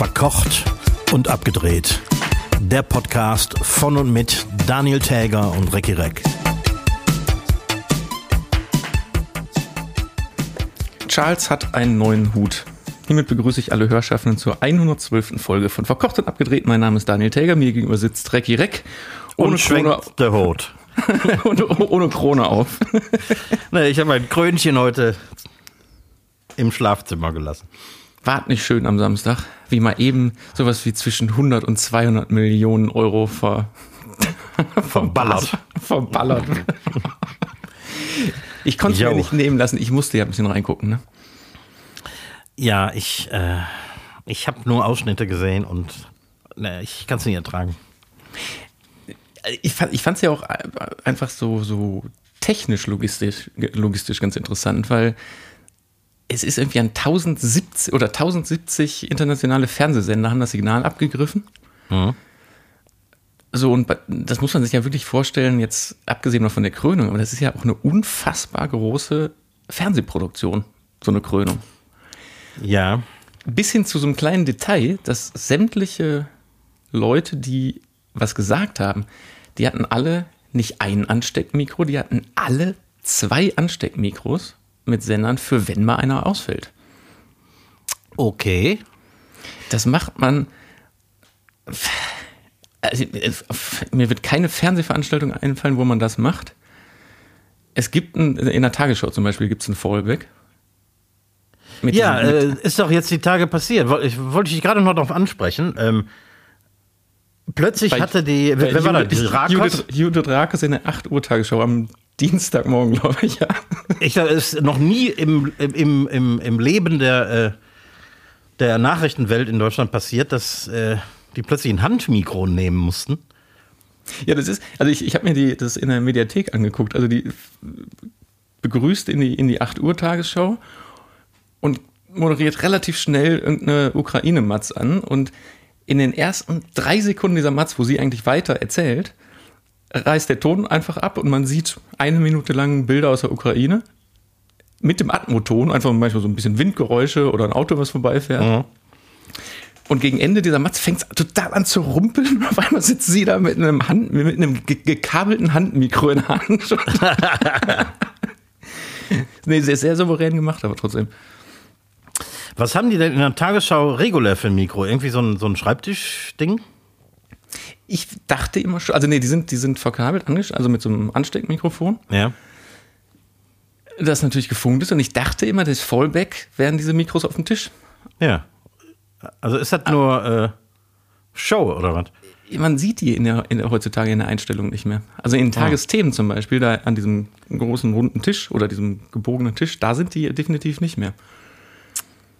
Verkocht und abgedreht. Der Podcast von und mit Daniel Täger und Recki Reck. Charles hat einen neuen Hut. Hiermit begrüße ich alle Hörschaffenden zur 112. Folge von Verkocht und abgedreht. Mein Name ist Daniel Täger, mir gegenüber sitzt Recki Reck. Ohne und Krone, der Hut. ohne, ohne Krone auf. nee, ich habe ein Krönchen heute im Schlafzimmer gelassen. War nicht schön am Samstag, wie mal eben sowas wie zwischen 100 und 200 Millionen Euro ver verballert. verballert. ich konnte es mir nicht nehmen lassen, ich musste ja ein bisschen reingucken. Ne? Ja, ich, äh, ich habe nur Ausschnitte gesehen und ne, ich kann es nicht ertragen. Ich fand es ja auch einfach so, so technisch logistisch, logistisch ganz interessant, weil es ist irgendwie an 1070 oder 1070 internationale Fernsehsender haben das Signal abgegriffen. Mhm. So, und das muss man sich ja wirklich vorstellen, jetzt abgesehen noch von der Krönung, aber das ist ja auch eine unfassbar große Fernsehproduktion, so eine Krönung. Ja. Bis hin zu so einem kleinen Detail, dass sämtliche Leute, die was gesagt haben, die hatten alle nicht ein Ansteckmikro, die hatten alle zwei Ansteckmikros mit Sendern für wenn mal einer ausfällt. Okay. Das macht man. Also, mir wird keine Fernsehveranstaltung einfallen, wo man das macht. Es gibt ein, in der Tagesschau zum Beispiel gibt es ein Fallback. ja, äh, ist doch jetzt die Tage passiert. Ich wollte dich gerade noch darauf ansprechen. Ähm, plötzlich bei, hatte die, wer war das? Judith, Judith Rakos in der 8 Uhr Tagesschau am Dienstagmorgen, glaube ich, ja. Ich glaube, es ist noch nie im, im, im, im Leben der, äh, der Nachrichtenwelt in Deutschland passiert, dass äh, die plötzlich ein Handmikro nehmen mussten. Ja, das ist, also ich, ich habe mir die, das in der Mediathek angeguckt. Also die begrüßt in die, in die 8 Uhr Tagesschau und moderiert relativ schnell irgendeine Ukraine-Matz an. Und in den ersten drei Sekunden dieser Matz, wo sie eigentlich weiter erzählt, reißt der Ton einfach ab und man sieht eine Minute lang Bilder aus der Ukraine mit dem Atmoton, einfach manchmal so ein bisschen Windgeräusche oder ein Auto, was vorbeifährt. Mhm. Und gegen Ende dieser Matz fängt es total an zu rumpeln und auf einmal sitzt sie da mit einem, Hand, mit einem gekabelten Handmikro in der Hand. nee, sehr, sehr souverän gemacht, aber trotzdem. Was haben die denn in der Tagesschau regulär für ein Mikro? Irgendwie so ein, so ein Schreibtischding? Ich dachte immer schon, also nee, die sind, die sind verkabelt, also mit so einem Ansteckmikrofon. Ja. Das natürlich gefunkt ist und ich dachte immer, das Fallback wären diese Mikros auf dem Tisch. Ja. Also ist das nur äh, Show oder was? Man sieht die in der, in der, heutzutage in der Einstellung nicht mehr. Also in ah. Tagesthemen oh. zum Beispiel, da an diesem großen runden Tisch oder diesem gebogenen Tisch, da sind die definitiv nicht mehr.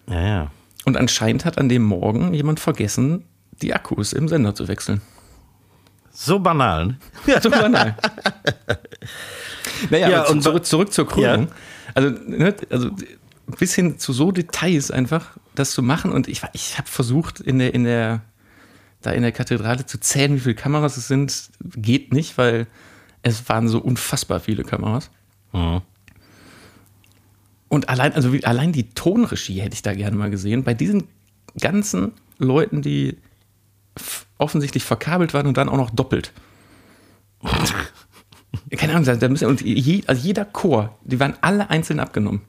Ja, ja. Und anscheinend hat an dem Morgen jemand vergessen, die Akkus im Sender zu wechseln. So banal. Ne? Ja, so banal. naja, ja, und zurück, zurück zur Krönung. Ja. Also, ne, also bis hin zu so Details einfach, das zu machen. Und ich, ich habe versucht, in der, in der, da in der Kathedrale zu zählen, wie viele Kameras es sind. Geht nicht, weil es waren so unfassbar viele Kameras. Mhm. Und allein, also allein die Tonregie hätte ich da gerne mal gesehen. Bei diesen ganzen Leuten, die offensichtlich verkabelt waren und dann auch noch doppelt. Keine Ahnung, da müssen, und je, also jeder Chor, die waren alle einzeln abgenommen.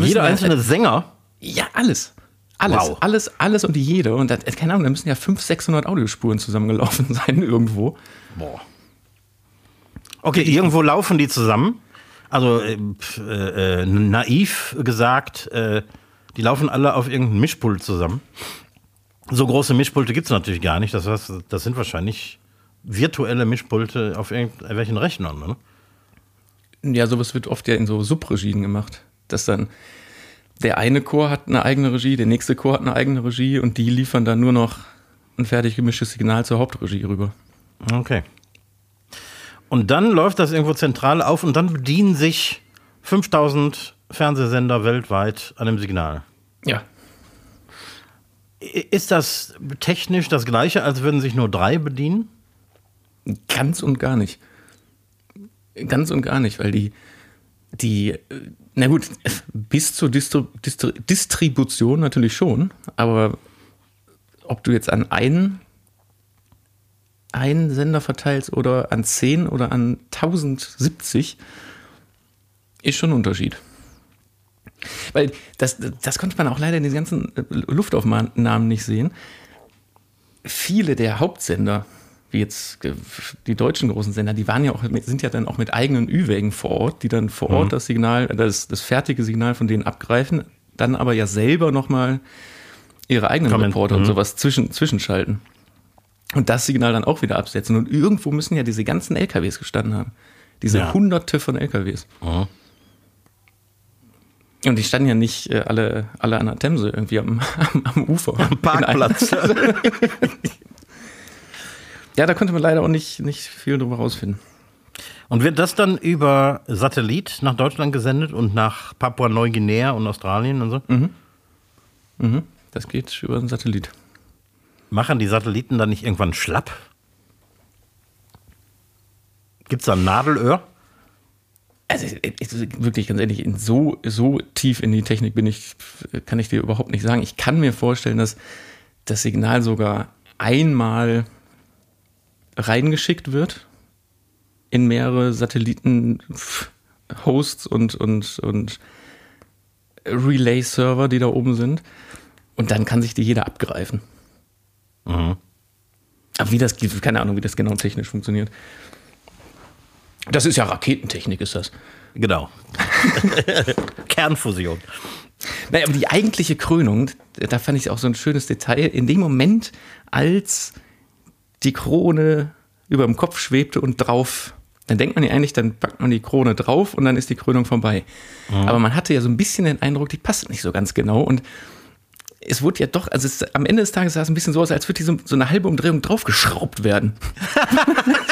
jeder einzelne halt, Sänger? Ja, alles. Alles, wow. alles, alles und jede. Und das, keine Ahnung, da müssen ja 500, 600 Audiospuren zusammengelaufen sein irgendwo. Boah. Okay, irgendwo laufen die zusammen. Also äh, äh, naiv gesagt, äh, die laufen alle auf irgendeinem Mischpult zusammen. So große Mischpulte gibt es natürlich gar nicht. Das, heißt, das sind wahrscheinlich virtuelle Mischpulte auf irgendwelchen Rechnern. Ne? Ja, sowas wird oft ja in so Subregien gemacht. Dass dann der eine Chor hat eine eigene Regie, der nächste Chor hat eine eigene Regie und die liefern dann nur noch ein fertig gemischtes Signal zur Hauptregie rüber. Okay. Und dann läuft das irgendwo zentral auf und dann bedienen sich 5000 Fernsehsender weltweit an dem Signal. Ja. Ist das technisch das gleiche, als würden sich nur drei bedienen? Ganz und gar nicht. Ganz und gar nicht, weil die, die, Na gut, bis zur Distri Distri Distribution natürlich schon, aber ob du jetzt an einen, einen Sender verteilst oder an 10 oder an 1070, ist schon ein Unterschied. Weil das, das konnte man auch leider in den ganzen Luftaufnahmen nicht sehen. Viele der Hauptsender, wie jetzt die deutschen großen Sender, die waren ja auch, sind ja dann auch mit eigenen Ü-Wägen vor Ort, die dann vor Ort mhm. das Signal, das, das fertige Signal von denen abgreifen, dann aber ja selber nochmal ihre eigenen Comment. Reporter mhm. und sowas zwischen, zwischenschalten. Und das Signal dann auch wieder absetzen. Und irgendwo müssen ja diese ganzen LKWs gestanden haben. Diese ja. hunderte von LKWs. Mhm. Und die standen ja nicht äh, alle, alle an der Themse irgendwie am, am, am Ufer. Am Parkplatz. ja, da konnte man leider auch nicht, nicht viel drüber rausfinden. Und wird das dann über Satellit nach Deutschland gesendet und nach Papua-Neuguinea und Australien und so? Mhm. Mhm. Das geht über einen Satellit. Machen die Satelliten dann nicht irgendwann schlapp? Gibt es da ein Nadelöhr? Also wirklich ganz ehrlich, so, so tief in die Technik bin ich, kann ich dir überhaupt nicht sagen. Ich kann mir vorstellen, dass das Signal sogar einmal reingeschickt wird in mehrere Satelliten-Hosts und, und, und Relay-Server, die da oben sind. Und dann kann sich die jeder abgreifen. Mhm. Aber wie das, keine Ahnung, wie das genau technisch funktioniert. Das ist ja Raketentechnik, ist das. Genau. Kernfusion. Naja, aber die eigentliche Krönung, da fand ich auch so ein schönes Detail. In dem Moment, als die Krone über dem Kopf schwebte und drauf, dann denkt man ja eigentlich, dann packt man die Krone drauf und dann ist die Krönung vorbei. Mhm. Aber man hatte ja so ein bisschen den Eindruck, die passt nicht so ganz genau. Und es wurde ja doch, also es, am Ende des Tages sah es ein bisschen so aus, als würde die so, so eine halbe Umdrehung draufgeschraubt werden.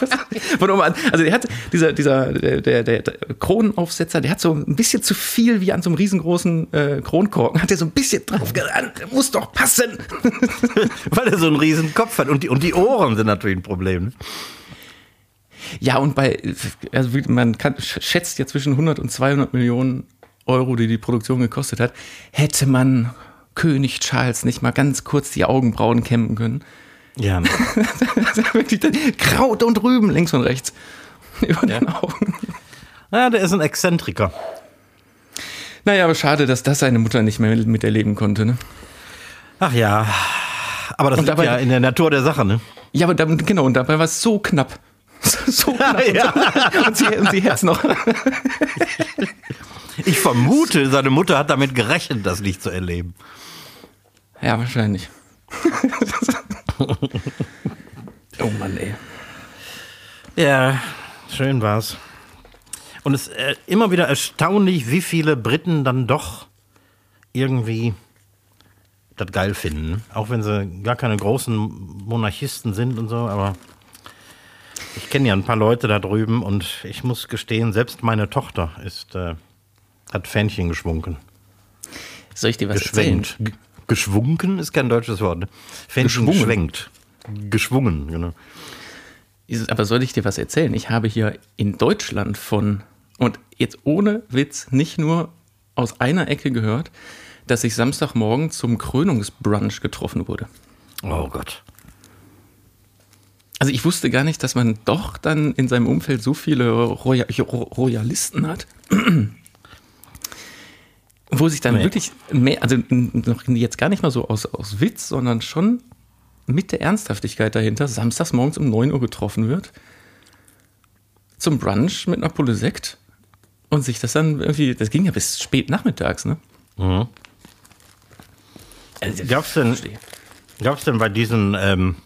also der hat, dieser, dieser, der, der, der Kronenaufsetzer, der hat so ein bisschen zu viel wie an so einem riesengroßen äh, Kronkorken, hat er so ein bisschen drauf gerannt, muss doch passen. Weil er so einen riesen Kopf hat und die, und die Ohren sind natürlich ein Problem. Ne? Ja, und bei, also man kann, schätzt ja zwischen 100 und 200 Millionen Euro, die die Produktion gekostet hat, hätte man König Charles nicht mal ganz kurz die Augenbrauen kämmen können. Ja. Kraut und Rüben links und rechts über ja. den Augen. Ja, der ist ein Exzentriker. Naja, aber schade, dass das seine Mutter nicht mehr miterleben konnte. Ne? Ach ja. Aber das ist ja in der Natur der Sache, ne? Ja, aber dann, genau, und dabei war es so knapp. So knapp. Ja. Und, sie, und sie hätte es noch. Ich vermute, seine Mutter hat damit gerechnet, das nicht zu erleben. Ja, wahrscheinlich. oh Mann, ey. Ja, schön war's. Und es ist äh, immer wieder erstaunlich, wie viele Briten dann doch irgendwie das geil finden. Auch wenn sie gar keine großen Monarchisten sind und so, aber ich kenne ja ein paar Leute da drüben und ich muss gestehen, selbst meine Tochter ist, äh, hat Fähnchen geschwunken. Soll ich dir was Geschwenkt. erzählen? Geschwunken ist kein deutsches Wort. Ne? Fähnchen geschwenkt. Geschwungen, genau. Aber soll ich dir was erzählen? Ich habe hier in Deutschland von, und jetzt ohne Witz, nicht nur aus einer Ecke gehört, dass ich Samstagmorgen zum Krönungsbrunch getroffen wurde. Oh Gott. Also ich wusste gar nicht, dass man doch dann in seinem Umfeld so viele Royalisten hat wo sich dann nee. wirklich mehr, also noch jetzt gar nicht mal so aus, aus Witz, sondern schon mit der Ernsthaftigkeit dahinter, samstags morgens um 9 Uhr getroffen wird, zum Brunch mit einer Pulle Sekt und sich das dann irgendwie, das ging ja bis spät nachmittags, ne? Mhm. Also, gab's denn, gab's denn bei diesen ähm,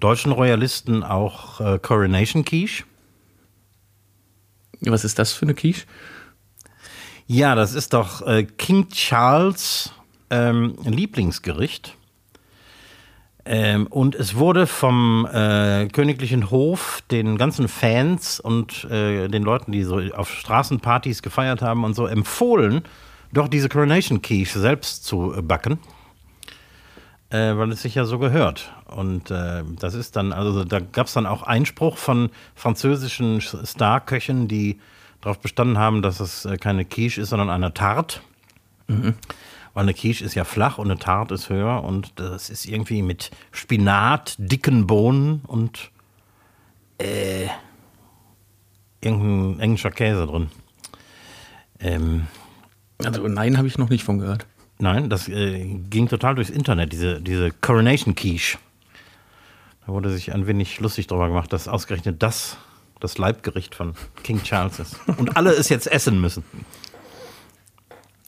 deutschen Royalisten auch äh, Coronation Quiche? Was ist das für eine Quiche? Ja, das ist doch äh, King Charles ähm, Lieblingsgericht. Ähm, und es wurde vom äh, königlichen Hof den ganzen Fans und äh, den Leuten, die so auf Straßenpartys gefeiert haben und so, empfohlen, doch diese Coronation Quiche selbst zu backen. Äh, weil es sich ja so gehört. Und äh, das ist dann, also da gab es dann auch Einspruch von französischen Starköchen, die darauf bestanden haben, dass es äh, keine Quiche ist, sondern eine Tarte. Weil eine Quiche ist ja flach und eine Tarte ist höher und das ist irgendwie mit Spinat, dicken Bohnen und äh, irgendein englischer Käse drin. Ähm, Also nein, habe ich noch nicht von gehört. Nein, das äh, ging total durchs Internet, diese, diese Coronation Quiche. Da wurde sich ein wenig lustig darüber gemacht, dass ausgerechnet das das Leibgericht von King Charles ist. Und alle es jetzt essen müssen.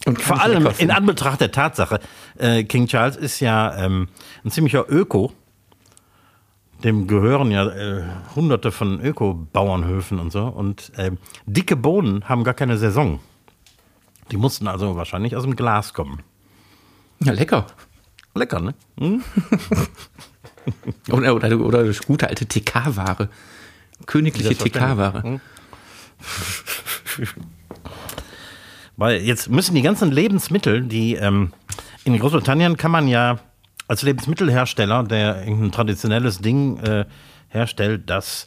Und Vor allem in Anbetracht der Tatsache, äh, King Charles ist ja ähm, ein ziemlicher Öko. Dem gehören ja äh, hunderte von Öko-Bauernhöfen und so. Und ähm, dicke Bohnen haben gar keine Saison. Die mussten also wahrscheinlich aus dem Glas kommen. Ja, lecker. Lecker, ne? Hm? Oder, oder, oder gute alte TK-Ware. Königliche TK-Ware. Hm? Weil jetzt müssen die ganzen Lebensmittel, die ähm, in Großbritannien kann man ja als Lebensmittelhersteller, der irgendein traditionelles Ding äh, herstellt, das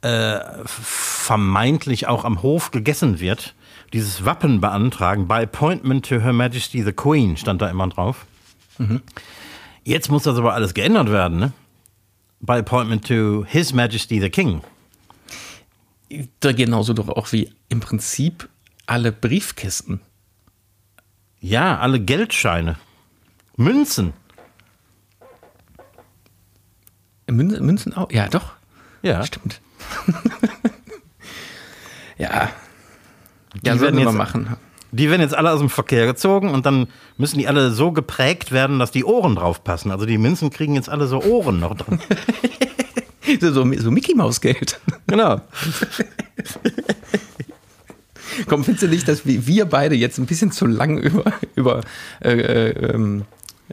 äh, vermeintlich auch am Hof gegessen wird, dieses Wappen beantragen. By appointment to Her Majesty the Queen stand da immer drauf. Jetzt muss das aber alles geändert werden, ne? By appointment to His Majesty the King. Da genauso doch auch wie im Prinzip alle Briefkisten. Ja, alle Geldscheine. Münzen. Münzen, Münzen auch? Ja, doch. Ja. Stimmt. ja. Die Ja, werden wir jetzt- machen. Die werden jetzt alle aus dem Verkehr gezogen und dann müssen die alle so geprägt werden, dass die Ohren drauf passen. Also die Münzen kriegen jetzt alle so Ohren noch drin. So, so, so Mickey Maus Geld. Genau. Komm, findest du nicht, dass wir, wir beide jetzt ein bisschen zu lang über, über äh, äh, ähm,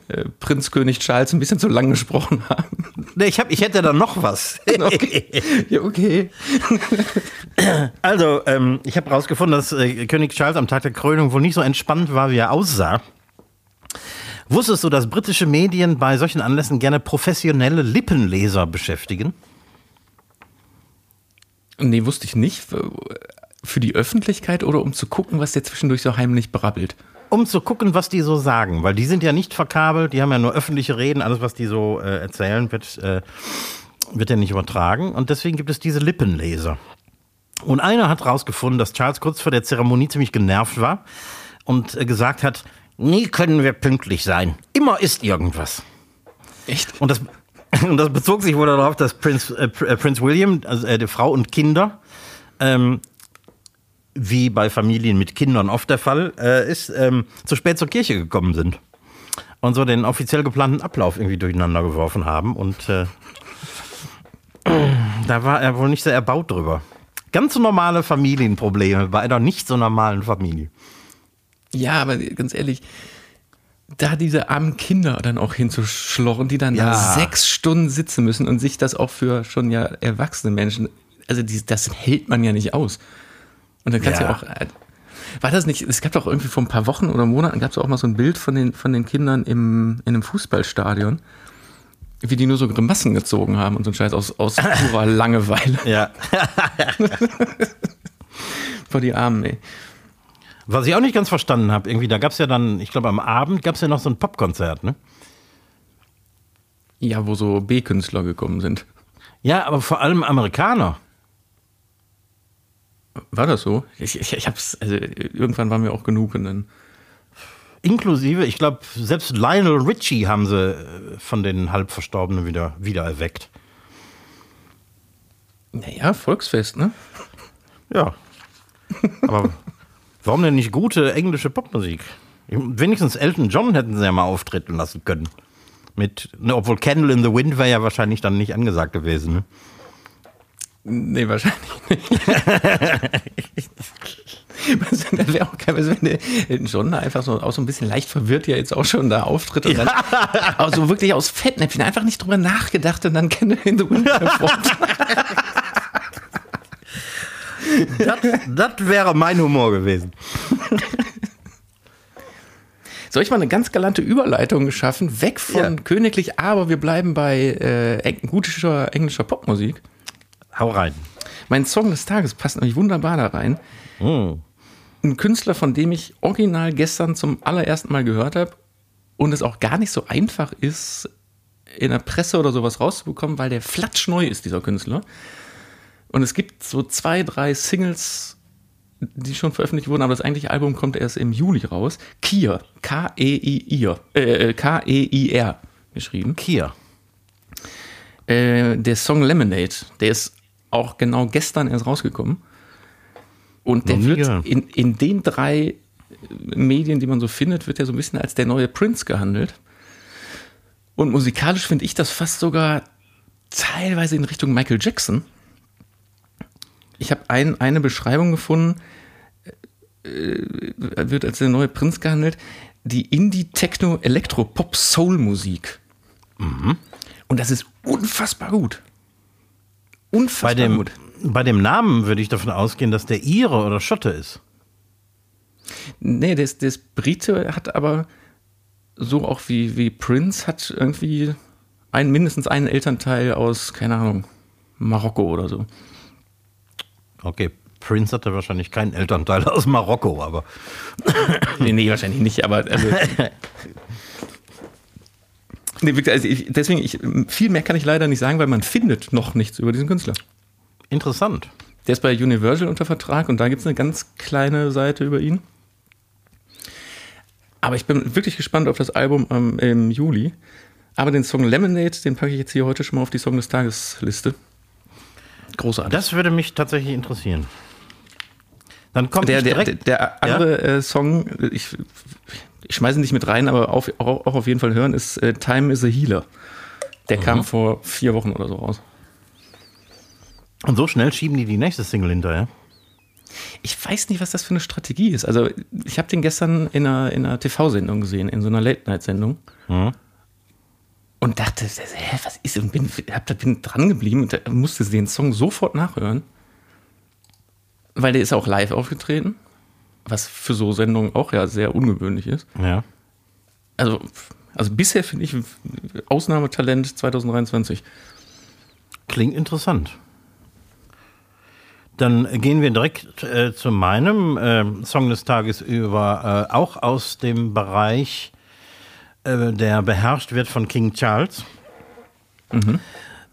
äh, Prinz König Charles ein bisschen zu lang gesprochen haben? Nee, ich, hab, ich hätte da noch was. Okay. Ja, okay. Also, ähm, ich habe herausgefunden, dass äh, König Charles am Tag der Krönung wohl nicht so entspannt war, wie er aussah. Wusstest du, dass britische Medien bei solchen Anlässen gerne professionelle Lippenleser beschäftigen? Nee, wusste ich nicht. Für die Öffentlichkeit oder um zu gucken, was der zwischendurch so heimlich brabbelt? Um zu gucken, was die so sagen, weil die sind ja nicht verkabelt, die haben ja nur öffentliche Reden, alles, was die so äh, erzählen, wird, äh, wird ja nicht übertragen. Und deswegen gibt es diese Lippenleser. Und einer hat rausgefunden, dass Charles kurz vor der Zeremonie ziemlich genervt war und äh, gesagt hat, nie können wir pünktlich sein. Immer ist irgendwas. Echt? Und das, und das bezog sich wohl darauf, dass Prinz, äh, äh, Prinz William, also äh, die Frau und Kinder, ähm, wie bei Familien mit Kindern oft der Fall äh, ist, ähm, zu spät zur Kirche gekommen sind. Und so den offiziell geplanten Ablauf irgendwie durcheinander geworfen haben. Und äh, da war er wohl nicht sehr erbaut drüber. Ganz normale Familienprobleme bei einer nicht so normalen Familie. Ja, aber ganz ehrlich, da diese armen Kinder dann auch hinzuschlorren, die dann Ja. da sechs Stunden sitzen müssen und sich das auch für schon ja erwachsene Menschen, also die, das hält man ja nicht aus. Und dann kannst du Ja. ja auch, äh, war das nicht, es gab doch irgendwie vor ein paar Wochen oder Monaten, gab es auch mal so ein Bild von den, von den Kindern im, in einem Fußballstadion, wie die nur so Grimassen gezogen haben und so ein Scheiß aus, aus purer Langeweile Ja. vor die Armen, ey. Was ich auch nicht ganz verstanden habe, irgendwie, da gab es ja dann, ich glaube am Abend gab es ja noch so ein Popkonzert, ne? Ja, wo so B-Künstler gekommen sind. Ja, aber vor allem Amerikaner. War das so? Ich, ich, ich hab's, also irgendwann war mir auch genug und dann. Inklusive, ich glaube, selbst Lionel Richie haben sie äh, von den Halbverstorbenen wieder, wieder erweckt. Naja, Volksfest, ne? Ja. Aber warum denn nicht gute englische Popmusik? Wenigstens Elton John hätten sie ja mal auftreten lassen können. Mit, ne, obwohl Candle in the Wind wäre ja wahrscheinlich dann nicht angesagt gewesen. Ne? Nee, wahrscheinlich nicht. Was, das wäre auch geil, was, wenn der Elton John da einfach so auch so ein bisschen leicht verwirrt ja jetzt auch schon da auftritt und dann auch so wirklich aus Fettnäpfchen einfach nicht drüber nachgedacht und dann Candle in the Wind performt. Das, wäre mein Humor gewesen. Soll ich mal eine ganz galante Überleitung schaffen, weg von Ja. königlich, aber wir bleiben bei äh, gutischer englischer Popmusik. Hau rein. Mein Song des Tages passt nämlich wunderbar da rein. Hm. Ein Künstler, von dem ich original gestern zum allerersten Mal gehört habe und es auch gar nicht so einfach ist, in der Presse oder sowas rauszubekommen, weil der flatschneu ist, dieser Künstler. Und es gibt so zwei, drei Singles, die schon veröffentlicht wurden, aber das eigentliche Album kommt erst im Juli raus. Kier, K-E-I-R, äh, K-E-I-R geschrieben. Kia. Äh, der Song Lemonade, der ist auch genau gestern erst rausgekommen. Und der wird in, in den drei Medien, die man so findet, wird er so ein bisschen als der neue Prince gehandelt. Und musikalisch finde ich das fast sogar teilweise in Richtung Michael Jackson. Ich habe ein, eine Beschreibung gefunden, äh, wird als der neue Prinz gehandelt, die Indie-Techno-Elektro-Pop-Soul-Musik. Und das ist unfassbar gut. Unfassbar Bei dem, gut. bei dem Namen würde ich davon ausgehen, dass der Ire oder Schotte ist. Nee, der ist, der ist Brite, hat aber so auch wie, wie Prince, hat irgendwie ein, mindestens einen Elternteil aus, keine Ahnung, Marokko oder so. Okay, Prince hatte wahrscheinlich keinen Elternteil aus Marokko, aber Nee, nee, wahrscheinlich nicht, aber also, nee, wirklich, also ich, deswegen, ich, viel mehr kann ich leider nicht sagen, weil man findet noch nichts über diesen Künstler. interessant. Der ist bei Universal unter Vertrag und da gibt es eine ganz kleine Seite über ihn. Aber ich bin wirklich gespannt auf das Album ähm, im Juli. Aber den Song Lemonade, den packe ich jetzt hier heute schon mal auf die Song des Tages Liste. Großartig. Das würde mich tatsächlich interessieren. Dann kommt der, der, der, der andere äh, Song, ich, ich schmeiße ihn nicht mit rein, aber auf, auch, auch auf jeden Fall hören, ist äh, Time is a Healer. Der kam vor vier Wochen oder so raus. und so schnell schieben die die nächste Single hinterher. Ich weiß nicht, was das für eine Strategie ist. Also, ich habe den gestern in einer, in einer TV-Sendung gesehen, in so einer Late-Night-Sendung. Mhm. Und dachte, hä, was ist? Und bin, hab, da bin dran geblieben und musste den Song sofort nachhören. Weil der ist auch live aufgetreten. Was für so Sendungen auch ja sehr ungewöhnlich ist. Ja. Also, also bisher finde ich Ausnahmetalent 2023. Klingt interessant. Dann gehen wir direkt äh, zu meinem äh, Song des Tages über, äh, auch aus dem Bereich, äh, der beherrscht wird von King Charles.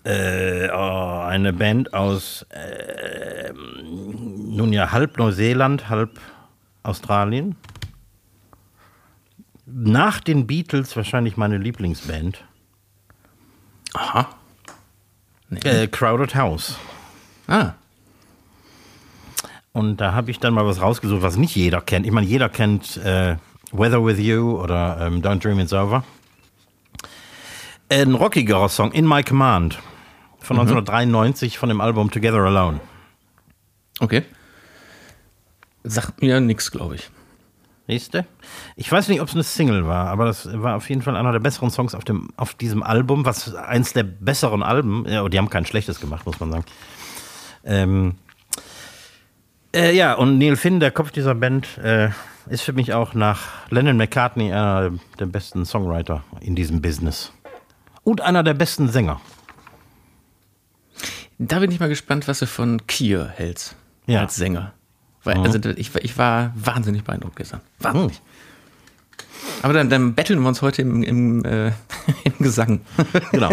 Äh, oh, eine Band aus, äh, nun ja, halb Neuseeland, halb Australien. Nach den Beatles wahrscheinlich meine Lieblingsband. Aha. Äh, Crowded House. Ah. Und da habe ich dann mal was rausgesucht, was nicht jeder kennt. Ich meine, jeder kennt äh, Weather With You oder ähm, Don't Dream It's Over. Ein rockigerer Song, In My Command, von 1993 von dem Album Together Alone. Okay. Sagt mir nix, glaube ich. Nächste. Ich weiß nicht, ob es eine Single war, aber das war auf jeden Fall einer der besseren Songs auf, dem, auf diesem Album, was eins der besseren Alben, ja, die haben kein schlechtes gemacht, muss man sagen. Ähm, äh, ja, und Neil Finn, der Kopf dieser Band, äh, ist für mich auch nach Lennon McCartney einer der besten Songwriter in diesem Business. Und einer der besten Sänger. Da bin ich mal gespannt, was du von Kier hältst. Ja. Als Sänger. Weil, also, ich, ich war wahnsinnig beeindruckt gestern. Wahnsinnig. Aber dann, dann betteln wir uns heute im, im, äh, im Gesang. Genau.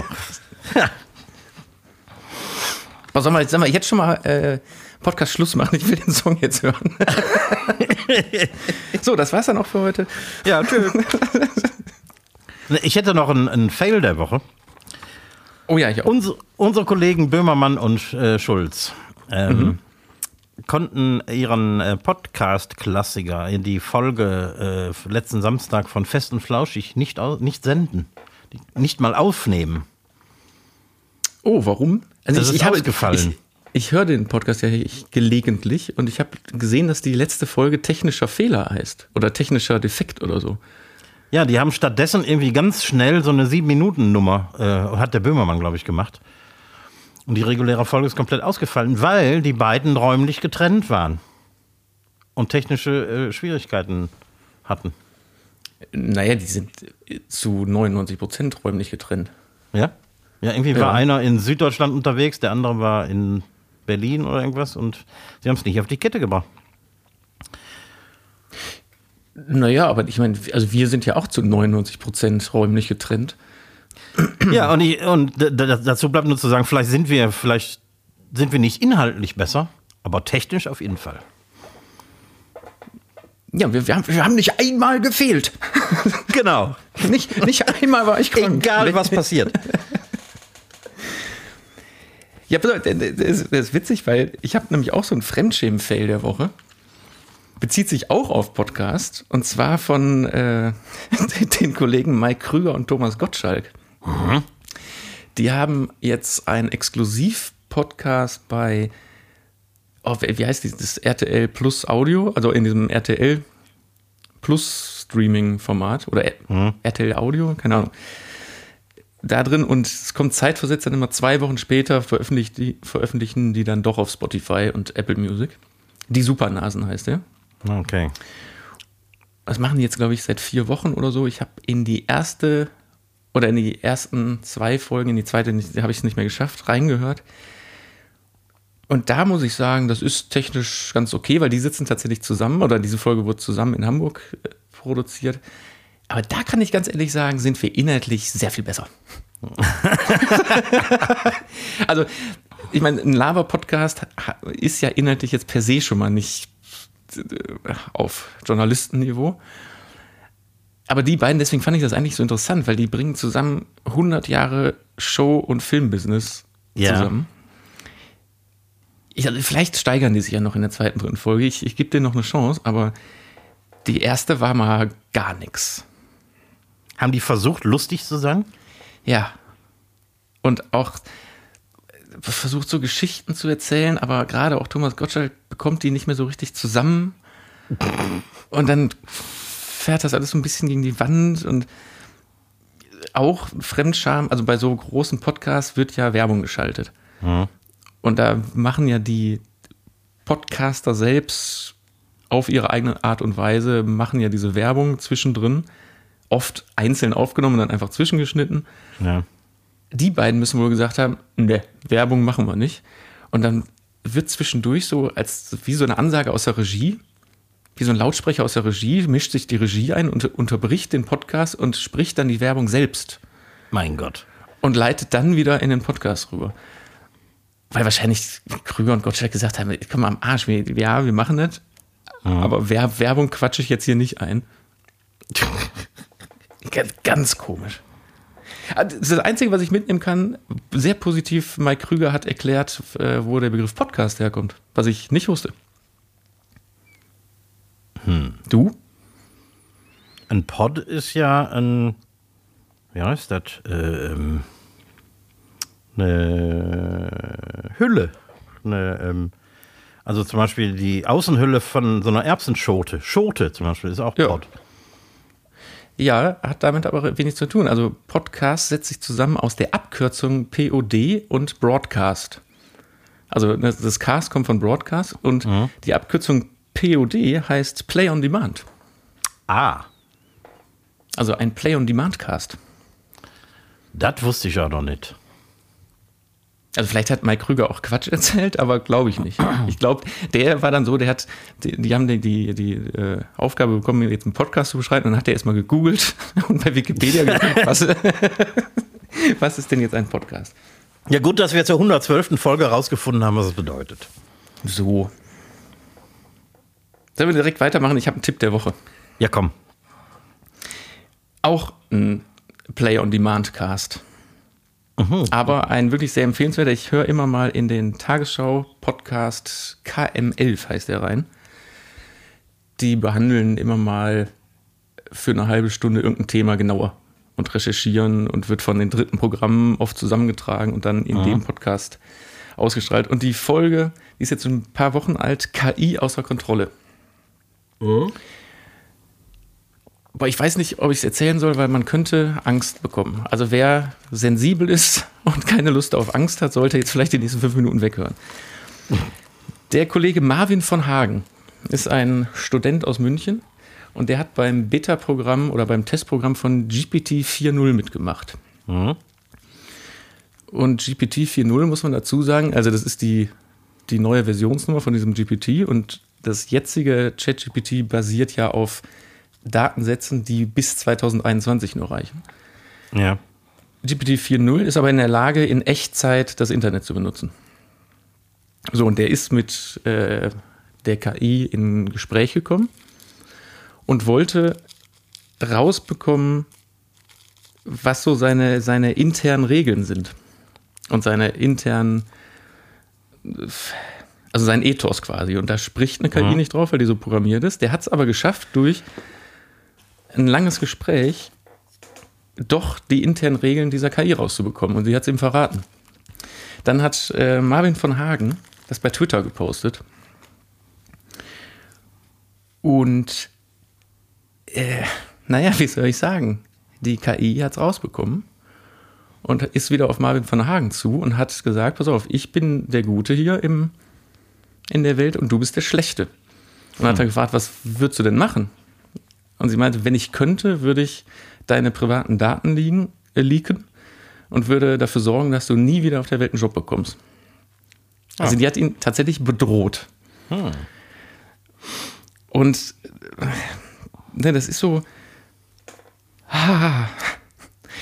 Was sollen wir, jetzt- sollen wir jetzt schon mal äh, Podcast Schluss machen? Ich will den Song jetzt hören. so, das war's dann auch für heute. ja, tschüss. Ich hätte noch einen, einen Fail der Woche. Oh ja, ich auch. Unsere, unsere Kollegen Böhmermann und äh, Schulz ähm, konnten ihren äh, Podcast-Klassiker in die Folge äh, letzten Samstag von Fest und Flauschig nicht, nicht senden. Nicht mal aufnehmen. Oh, warum? Also Das ist ausgefallen. Ich, höre den Podcast ja ich, gelegentlich und ich habe gesehen, dass die letzte Folge technischer Fehler heißt. Oder technischer Defekt oder so. Ja, die haben stattdessen irgendwie ganz schnell so eine 7-Minuten-Nummer, äh, hat der Böhmermann, glaube ich, gemacht. Und die reguläre Folge ist komplett ausgefallen, weil die beiden räumlich getrennt waren. Und technische äh, Schwierigkeiten hatten. Naja, die sind äh, zu 99 Prozent räumlich getrennt. Ja? Ja, irgendwie Ja. war einer in Süddeutschland unterwegs, der andere war in Berlin oder irgendwas und sie haben es nicht auf die Kette gebracht. Naja, aber ich meine, also wir sind ja auch zu 99 Prozent räumlich getrennt. Ja, und, ich, und dazu bleibt nur zu sagen, vielleicht sind wir, vielleicht sind wir nicht inhaltlich besser, aber technisch auf jeden Fall. Ja, wir, wir, haben, wir haben nicht einmal gefehlt. Genau. nicht, nicht einmal war ich krank. Egal, was passiert. Ja, das ist, witzig, weil ich habe nämlich auch so ein Fremdschämen-Fail der Woche. Bezieht sich auch auf Podcast und zwar von äh, den Kollegen Mike Krüger und Thomas Gottschalk. Mhm. Die haben jetzt einen Exklusiv-Podcast bei, oh, wie heißt das, RTL Plus Audio, also in diesem RTL Plus Streaming-Format oder mhm. RTL Audio, keine Ahnung. Da drin und es kommt zeitversetzt dann immer zwei Wochen später veröffentlicht die, veröffentlichen die dann doch auf Spotify und Apple Music. Die Supernasen heißt der. Okay. Das machen die jetzt, glaube ich, seit vier Wochen oder so. Ich habe in die erste oder in die ersten zwei Folgen, in die zweite habe ich es nicht mehr geschafft, reingehört. Und da muss ich sagen, das ist technisch ganz okay, weil die sitzen tatsächlich zusammen oder diese Folge wurde zusammen in Hamburg äh, produziert. Aber da kann ich ganz ehrlich sagen, sind wir inhaltlich sehr viel besser. also, ich meine, ein Lava-Podcast ist ja inhaltlich jetzt per se schon mal nicht äh, auf Journalistenniveau aber die beiden, deswegen fand ich das eigentlich so interessant, weil die bringen zusammen 100 Jahre Show- und Filmbusiness ja. zusammen. Ich, also vielleicht steigern die sich ja noch in der zweiten, dritten Folge. Ich, ich gebe denen noch eine Chance, aber die erste war mal gar nichts. Haben die versucht, lustig zu sein? Ja. Und auch versucht, so Geschichten zu erzählen, aber gerade auch Thomas Gottschalk bekommt die nicht mehr so richtig zusammen. Und dann fährt das alles so ein bisschen gegen die Wand und auch Fremdscham, also bei so großen Podcasts wird ja Werbung geschaltet. Mhm. Und da machen ja die Podcaster selbst auf ihre eigene Art und Weise, machen ja diese Werbung zwischendrin, oft einzeln aufgenommen und dann einfach zwischengeschnitten. Ja. Die beiden müssen wohl gesagt haben, ne, Werbung machen wir nicht. Und dann wird zwischendurch so als wie so eine Ansage aus der Regie, wie so ein Lautsprecher aus der Regie, mischt sich die Regie ein und unterbricht den Podcast und spricht dann die Werbung selbst. Mein Gott. Und leitet dann wieder in den Podcast rüber. Weil wahrscheinlich Krüger und Gottschalk gesagt haben, komm mal am Arsch, wir, ja, wir machen das, mhm. aber Werbung quatsche ich jetzt hier nicht ein. Ganz komisch. Ah, das, Einzige, was ich mitnehmen kann, sehr positiv, Mike Krüger hat erklärt, äh, wo der Begriff Podcast herkommt, was ich nicht wusste. Hm. Du? Ein Pod ist ja ein, wie heißt das? Ähm, eine Hülle. Eine, ähm, also zum Beispiel die Außenhülle von so einer Erbsenschote. Schote zum Beispiel ist auch Pod. Ja. ja, hat damit aber wenig zu tun. Also Podcast setzt sich zusammen aus der Abkürzung POD und Broadcast. Also das Cast kommt von Broadcast und mhm. die Abkürzung POD heißt Play on Demand. Ah. Also ein Play on Demand Cast. Das wusste ich auch noch nicht. Also vielleicht hat Mike Krüger auch Quatsch erzählt, aber glaube ich nicht. Ich glaube, der war dann so, der hat, die, die haben die, die, die äh, Aufgabe bekommen, jetzt einen Podcast zu beschreiben, und dann hat er erstmal gegoogelt und bei Wikipedia geguckt, was, was ist denn jetzt ein Podcast? Ja gut, dass wir zur 112. Folge rausgefunden haben, was es bedeutet. So, Sollen wir direkt weitermachen? Ich habe einen Tipp der Woche. Ja, komm. Auch ein Play-on-Demand-Cast. Mhm. Aber ein wirklich sehr empfehlenswerter. Ich höre immer mal in den Tagesschau-Podcast KM11 heißt der rein. Die behandeln immer mal für eine halbe Stunde irgendein Thema genauer und recherchieren und wird von den dritten Programmen oft zusammengetragen und dann in mhm. dem Podcast ausgestrahlt. Und die Folge, die ist jetzt ein paar Wochen alt, KI außer Kontrolle. Mhm. Aber ich weiß nicht, ob ich es erzählen soll, weil man könnte Angst bekommen. Also wer sensibel ist und keine Lust auf Angst hat, sollte jetzt vielleicht die nächsten fünf Minuten weghören. Der Kollege Marvin von Hagen ist ein Student aus München und der hat beim Beta-Programm oder beim Testprogramm von GPT 4.0 mitgemacht. Mhm. Und GPT 4.0 muss man dazu sagen, also das ist die die neue Versionsnummer von diesem GPT und das jetzige ChatGPT basiert ja auf Datensätzen, die bis 2021 nur reichen. Ja. GPT 4.0 ist aber in der Lage, in Echtzeit das Internet zu benutzen. So, und der ist mit äh, der KI in Gespräch gekommen und wollte rausbekommen, was so seine, seine internen Regeln sind. Und seine internen, also sein Ethos quasi. Und da spricht eine KI Mhm. nicht drauf, weil die so programmiert ist. Der hat es aber geschafft, durch ein langes Gespräch doch die internen Regeln dieser KI rauszubekommen. Und sie hat es ihm verraten. Dann hat äh, Marvin von Hagen das bei Twitter gepostet. Und äh, naja, wie soll ich sagen? Die KI hat es rausbekommen und ist wieder auf Marvin von Hagen zu und hat gesagt, pass auf, ich bin der Gute hier im, in der Welt und du bist der Schlechte. Und dann hat er gefragt, was würdest du denn machen? Und sie meinte, wenn ich könnte, würde ich deine privaten Daten liegen, äh, leaken und würde dafür sorgen, dass du nie wieder auf der Welt einen Job bekommst. Also die hat ihn tatsächlich bedroht. Und äh, ne, das ist so. Ah,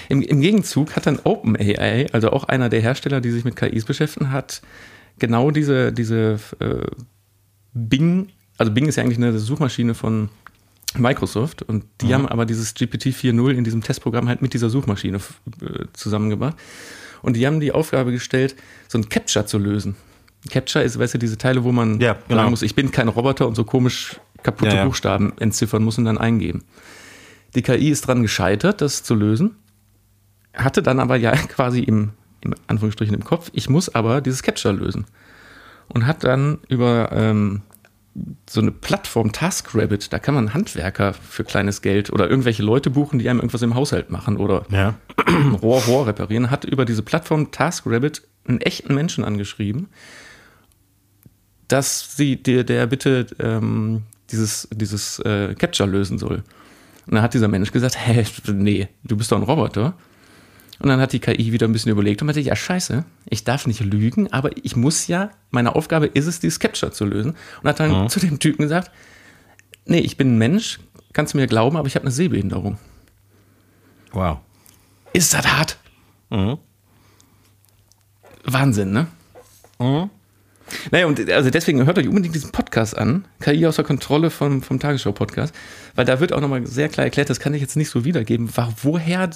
im, Im Gegenzug hat dann OpenAI, also auch einer der Hersteller, die sich mit KIs beschäftigen, hat genau diese, diese äh, Bing, also Bing ist ja eigentlich eine Suchmaschine von Microsoft und die haben aber dieses GPT 4.0 in diesem Testprogramm halt mit dieser Suchmaschine äh, zusammengebracht. Und die haben die Aufgabe gestellt, so ein Captcha zu lösen. Captcha ist, weißt du, diese Teile, wo man Ja, genau. sagen muss, ich bin kein Roboter und so komisch kaputte Ja, ja. Buchstaben entziffern muss und dann eingeben. Die KI ist dran gescheitert, das zu lösen, hatte dann aber ja quasi im, im Anführungsstrichen im Kopf, ich muss aber dieses Captcha lösen. Und hat dann über ähm, so eine Plattform TaskRabbit, da kann man Handwerker für kleines Geld oder irgendwelche Leute buchen, die einem irgendwas im Haushalt machen oder Ja. Rohr, Rohr reparieren, hat über diese Plattform TaskRabbit einen echten Menschen angeschrieben, dass sie der, der bitte ähm, dieses, dieses äh, Capture lösen soll. Und dann hat dieser Mensch gesagt, hä, nee, du bist doch ein Roboter. Und dann hat die KI wieder ein bisschen überlegt und meinte, ja scheiße, ich darf nicht lügen, aber ich muss ja, meine Aufgabe ist es, dieses Capture zu lösen. Und hat dann zu dem Typen gesagt, nee, ich bin ein Mensch, kannst du mir glauben, aber ich habe eine Sehbehinderung. Wow. Ist das hart? Mhm. Wahnsinn, ne? Mhm. Naja, und also deswegen hört euch unbedingt diesen Podcast an, KI außer Kontrolle vom, vom Tagesschau-Podcast, weil da wird auch nochmal sehr klar erklärt, das kann ich jetzt nicht so wiedergeben, woher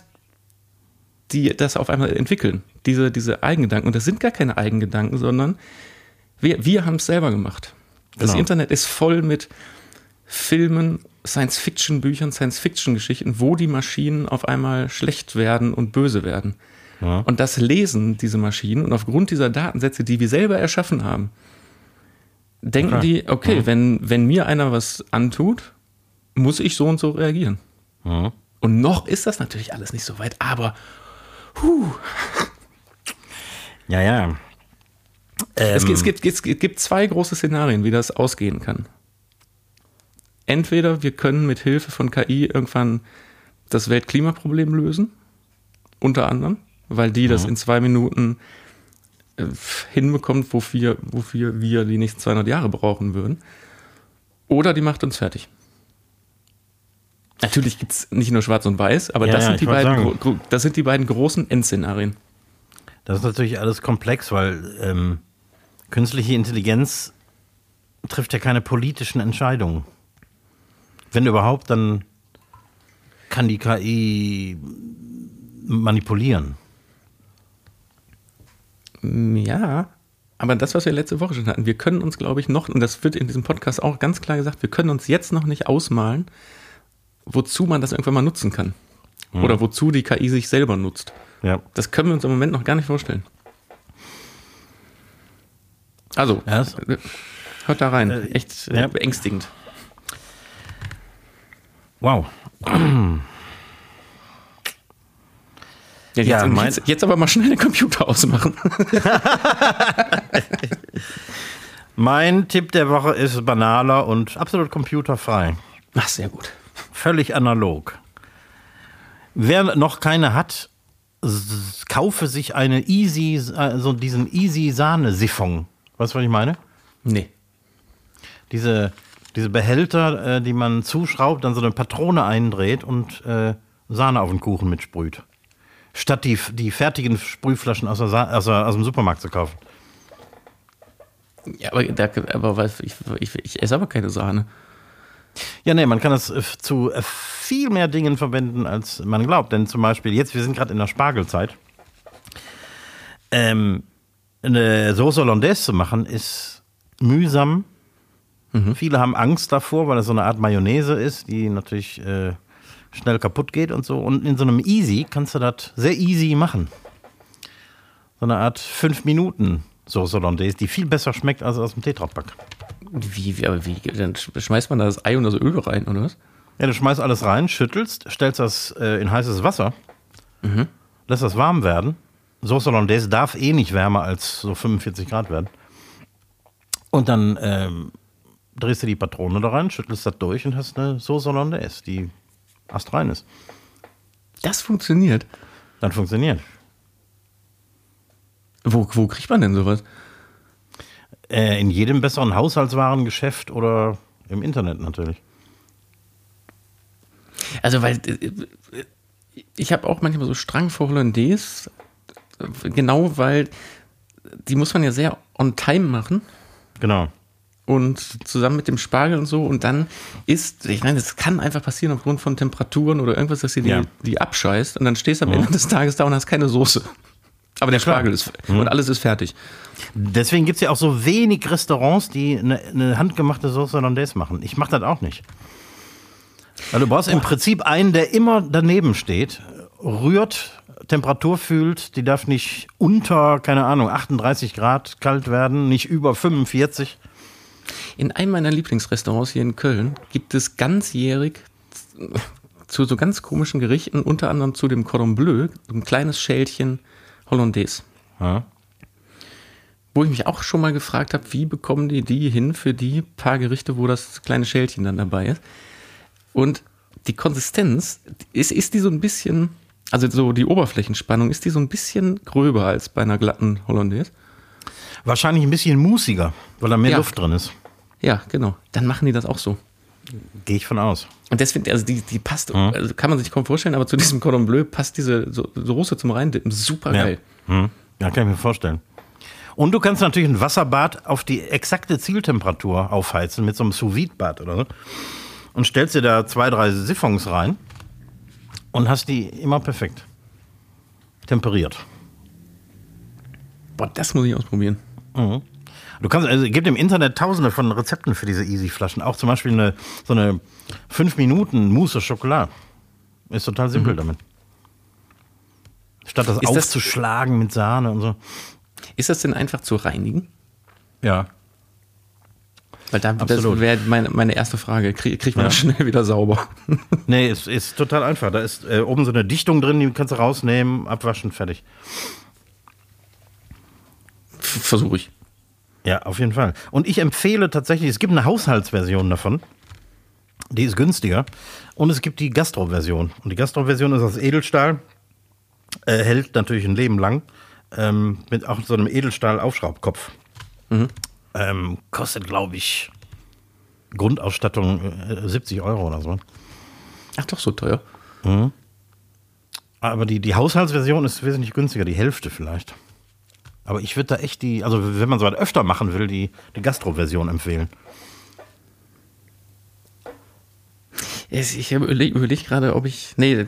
die das auf einmal entwickeln, diese, diese Eigengedanken. Und das sind gar keine Eigengedanken, sondern wir, wir haben es selber gemacht. Das Genau. Internet ist voll mit Filmen, Science-Fiction-Büchern, Science-Fiction-Geschichten, wo die Maschinen auf einmal schlecht werden und böse werden. Ja. Und das lesen diese Maschinen und aufgrund dieser Datensätze, die wir selber erschaffen haben, denken Okay. die, okay, wenn, wenn mir einer was antut, muss ich so und so reagieren. Mhm. Und noch ist das natürlich alles nicht so weit, aber huh, Ja, ja. es, Ähm, gibt, es, gibt, es gibt zwei große Szenarien, wie das ausgehen kann. Entweder wir können mit Hilfe von KI irgendwann das Weltklimaproblem lösen, unter anderem, weil die das in zwei Minuten äh, hinbekommt, wofür, wofür wir die nächsten 200 Jahre brauchen würden. Oder die macht uns fertig. Natürlich gibt es nicht nur Schwarz und Weiß, aber Ja, das, sind die beiden, sagen. das sind die beiden großen Endszenarien. Das ist natürlich alles komplex, weil ähm, künstliche Intelligenz trifft ja keine politischen Entscheidungen. Wenn überhaupt, dann kann die KI manipulieren. Ja, aber das, was wir letzte Woche schon hatten, wir können uns, glaube ich, noch, und das wird in diesem Podcast auch ganz klar gesagt, wir können uns jetzt noch nicht ausmalen, wozu man das irgendwann mal nutzen kann. Oder wozu die KI sich selber nutzt. Ja. Das können wir uns im Moment noch gar nicht vorstellen. Also, das- äh, hört da rein. Äh, Echt äh, ja. beängstigend. Wow. Ja, jetzt, Ja, mein- jetzt, jetzt aber mal schnell den Computer ausmachen. Mein Tipp der Woche ist banaler und absolut computerfrei. Ach, sehr gut. Völlig analog. Wer noch keine hat, kaufe sich eine Easy, also diesen Easy Sahne Siphon. Weißt du, was ich meine? Nee. Diese, diese Behälter, äh, die man zuschraubt, dann so eine Patrone eindreht und äh, Sahne auf den Kuchen mitsprüht. Statt die, die fertigen Sprühflaschen aus, der aus, der, aus dem Supermarkt zu kaufen. Ja, aber, da, aber was, ich, ich, ich esse aber keine Sahne. Ja, nee, man kann das äh, zu äh, viel mehr Dingen verwenden, als man glaubt. Denn zum Beispiel, jetzt, wir sind gerade in der Spargelzeit. Ähm, eine Sauce Hollandaise zu machen, ist mühsam. Viele haben Angst davor, weil das so eine Art Mayonnaise ist, die natürlich äh, schnell kaputt geht und so. Und in so einem Easy kannst du das sehr easy machen. So eine Art 5 Minuten Sauce Hollandaise, die viel besser schmeckt als aus dem Tetrapack. Wie, wie, aber wie, dann schmeißt man da das Ei und das Öl rein, oder was? Ja, du schmeißt alles rein, schüttelst, stellst das äh, in heißes Wasser, lässt das warm werden. Sauce Hollandaise darf eh nicht wärmer als so 45 Grad werden. Und dann ähm, drehst du die Patrone da rein, schüttelst das durch und hast eine Sauce Hollandaise, die astrein ist. Das funktioniert. Dann funktioniert. Wo, wo kriegt man denn sowas? Äh, in jedem besseren Haushaltswarengeschäft oder im Internet natürlich. Also, weil äh, ich habe auch manchmal so Strang vor Hollandaise, äh, genau weil die muss man ja sehr on time machen Genau. und zusammen mit dem Spargel und so und dann ist, ich meine, es kann einfach passieren aufgrund von Temperaturen oder irgendwas, dass sie die, Ja. die abscheißt und dann stehst du am Ende des Tages da und hast keine Soße. Aber der. Spargel ist und alles ist fertig. Deswegen gibt es ja auch so wenig Restaurants, die eine, eine handgemachte Sauce Hollandaise machen. Ich mache das auch nicht. Weil du brauchst im Prinzip einen, der immer daneben steht, rührt, Temperatur fühlt, die darf nicht unter, keine Ahnung, 38 Grad kalt werden, nicht über 45. In einem meiner Lieblingsrestaurants hier in Köln gibt es ganzjährig zu so ganz komischen Gerichten, unter anderem zu dem Cordon Bleu, ein kleines Schälchen Hollandaise. Ja. Wo ich mich auch schon mal gefragt habe, wie bekommen die die hin für die paar Gerichte, wo das kleine Schälchen dann dabei ist. Und die Konsistenz, ist, ist die so ein bisschen, also so die Oberflächenspannung, ist die so ein bisschen gröber als bei einer glatten Hollandaise? Wahrscheinlich ein bisschen musiger, weil da mehr Ja. Luft drin ist. Ja, genau. Dann machen die das auch so. Gehe ich von aus. Und deswegen, also die, die passt, also kann man sich kaum vorstellen, aber zu diesem Cordon Bleu passt diese so Soße zum Reindippen super geil. Hm. Ja, kann ich mir vorstellen. Und du kannst natürlich ein Wasserbad auf die exakte Zieltemperatur aufheizen mit so einem Sous-Vide-Bad oder so. Und stellst dir da zwei, drei Siphons rein und hast die immer perfekt temperiert. Boah, das muss ich ausprobieren. Du kannst, also es gibt im Internet tausende von Rezepten für diese Easy-Flaschen. Auch zum Beispiel eine, so eine 5 Minuten Mousse au Chocolat. Ist total simpel damit. Statt das Mhm. Ist das- aufzuschlagen mit Sahne und so. Ist das denn einfach zu reinigen? Ja. Weil da, das wäre meine, meine erste Frage. Krieg, kriegt man das schnell wieder sauber? Nee, es ist total einfach. Da ist äh, oben so eine Dichtung drin, die kannst du rausnehmen, abwaschen, fertig. Versuche ich. Ja, auf jeden Fall. Und ich empfehle tatsächlich, es gibt eine Haushaltsversion davon. Die ist günstiger. Und es gibt die Gastro-Version. Und die Gastro-Version ist aus Edelstahl. Äh, hält natürlich ein Leben lang. Ähm, mit auch so einem Edelstahl-Aufschraubkopf. Ähm, kostet, glaube ich, Grundausstattung äh, 70 Euro oder so. Ach doch, so teuer. Aber die, die Haushaltsversion ist wesentlich günstiger, die Hälfte vielleicht. Aber ich würde da echt die, also wenn man so was öfter machen will, die, die Gastro-Version empfehlen. Ich überlege überleg gerade, ob ich. Nee,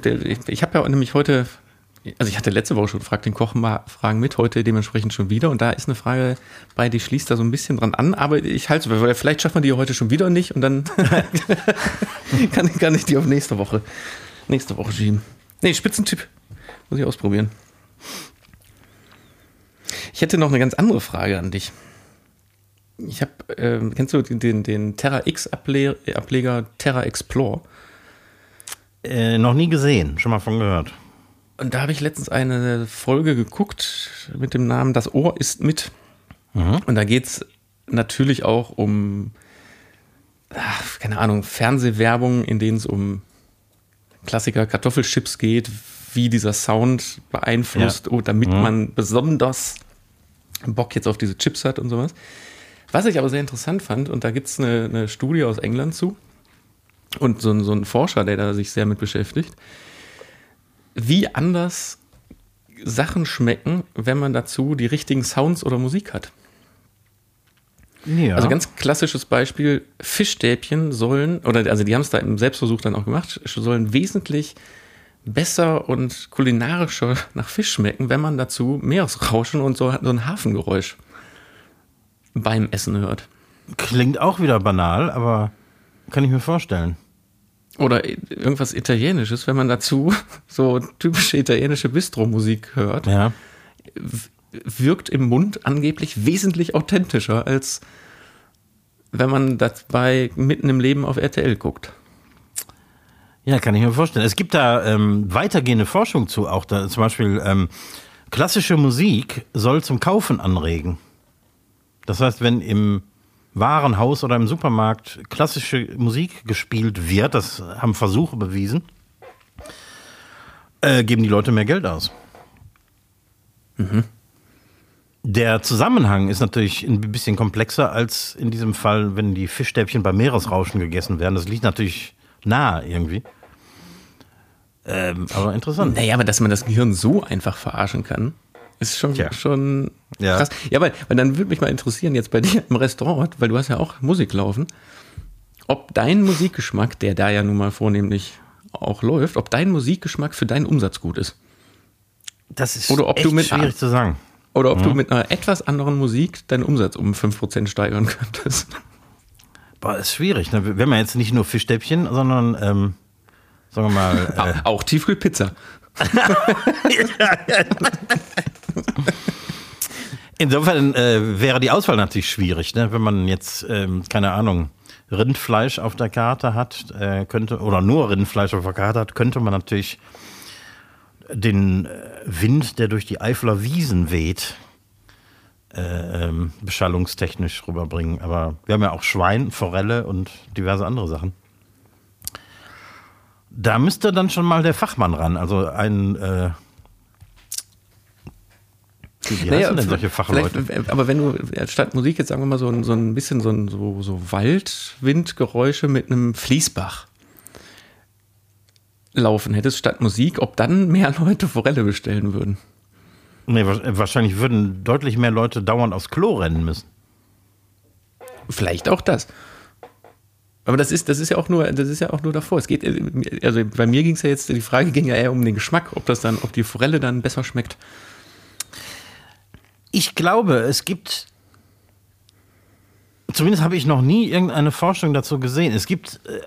ich habe ja nämlich heute. Also ich hatte letzte Woche schon gefragt, den Kochen mal Fragen mit, heute dementsprechend schon wieder. Und da ist eine Frage bei, die schließt da so ein bisschen dran an, aber ich halte es, weil vielleicht schafft man die heute schon wieder nicht und dann kann, kann ich die auf nächste Woche, nächste Woche schieben. Nee, Spitzentipp. Muss ich ausprobieren. Ich hätte noch eine ganz andere Frage an dich. Ich habe, ähm, kennst du den, den, Terra X Able Ableger Terra Explore? Äh, noch nie gesehen, schon mal von gehört. Und da habe ich letztens eine Folge geguckt mit dem Namen Das Ohr ist mit. Und da geht es natürlich auch um, ach, keine Ahnung, Fernsehwerbung, in denen es um Klassiker Kartoffelchips geht, wie dieser Sound beeinflusst, Ja. oh, damit man besonders Bock jetzt auf diese Chips hat und sowas. Was ich aber sehr interessant fand, und da gibt es eine, eine, Studie aus England zu und so, so ein Forscher, der da sich sehr mit beschäftigt, wie anders Sachen schmecken, wenn man dazu die richtigen Sounds oder Musik hat. Ja. Also ganz klassisches Beispiel, Fischstäbchen sollen, oder also die haben es da im Selbstversuch dann auch gemacht, sollen wesentlich besser und kulinarischer nach Fisch schmecken, wenn man dazu Meeresrauschen und so, so ein Hafengeräusch beim Essen hört. Klingt auch wieder banal, aber kann ich mir vorstellen. Oder irgendwas Italienisches, wenn man dazu so typische italienische Bistro-Musik hört. Ja. Wirkt im Mund angeblich wesentlich authentischer, als wenn man dabei mitten im Leben auf RTL guckt. Ja, kann ich mir vorstellen. Es gibt da ähm, weitergehende Forschung zu, auch da zum Beispiel ähm, klassische Musik soll zum Kaufen anregen. Das heißt, wenn im Warenhaus oder im Supermarkt klassische Musik gespielt wird, das haben Versuche bewiesen, äh, geben die Leute mehr Geld aus. Mhm. Der Zusammenhang ist natürlich ein bisschen komplexer als in diesem Fall, wenn die Fischstäbchen beim Meeresrauschen gegessen werden. Das liegt natürlich nahe irgendwie. Ähm, aber interessant. Naja, aber dass man das Gehirn so einfach verarschen kann, ist schon, Tja. schon ja. krass. Ja, weil, weil dann würde mich mal interessieren, jetzt bei dir im Restaurant, weil du hast ja auch Musik laufen, ob dein Musikgeschmack, der da ja nun mal vornehmlich auch läuft, ob dein Musikgeschmack für deinen Umsatz gut ist. Das ist oder ob du mit, schwierig zu sagen. Oder ob mhm. du mit einer etwas anderen Musik deinen Umsatz um 5% steigern könntest. Boah, ist schwierig. Ne? Wir haben jetzt nicht nur Fischstäbchen, sondern ähm, Sagen wir mal. Äh, auch Tiefkühlpizza. Insofern äh, wäre die Auswahl natürlich schwierig, ne? wenn man jetzt, ähm, keine Ahnung, Rindfleisch auf der Karte hat, äh, könnte, oder nur Rindfleisch auf der Karte hat, könnte man natürlich den äh, Wind, der durch die Eifler Wiesen weht, äh, ähm, beschallungstechnisch rüberbringen. Aber wir haben ja auch Schwein, Forelle und diverse andere Sachen. Da müsste dann schon mal der Fachmann ran, also ein. Äh, wie naja, denn solche Fachleute? Aber wenn du statt Musik jetzt sagen wir mal so, ein, so ein bisschen so, ein, so, so Waldwindgeräusche mit einem Fließbach laufen hättest statt Musik, ob dann mehr Leute Forelle bestellen würden? Nee, wahrscheinlich würden deutlich mehr Leute dauernd aufs Klo rennen müssen. Vielleicht auch das. Aber das ist, das ist ja auch nur, das ist ja auch nur davor. Es geht, also bei mir ging es ja jetzt, die Frage ging ja eher um den Geschmack, ob das dann, ob die Forelle dann besser schmeckt. Ich glaube, es gibt, zumindest habe ich noch nie irgendeine Forschung dazu gesehen. Es gibt äh,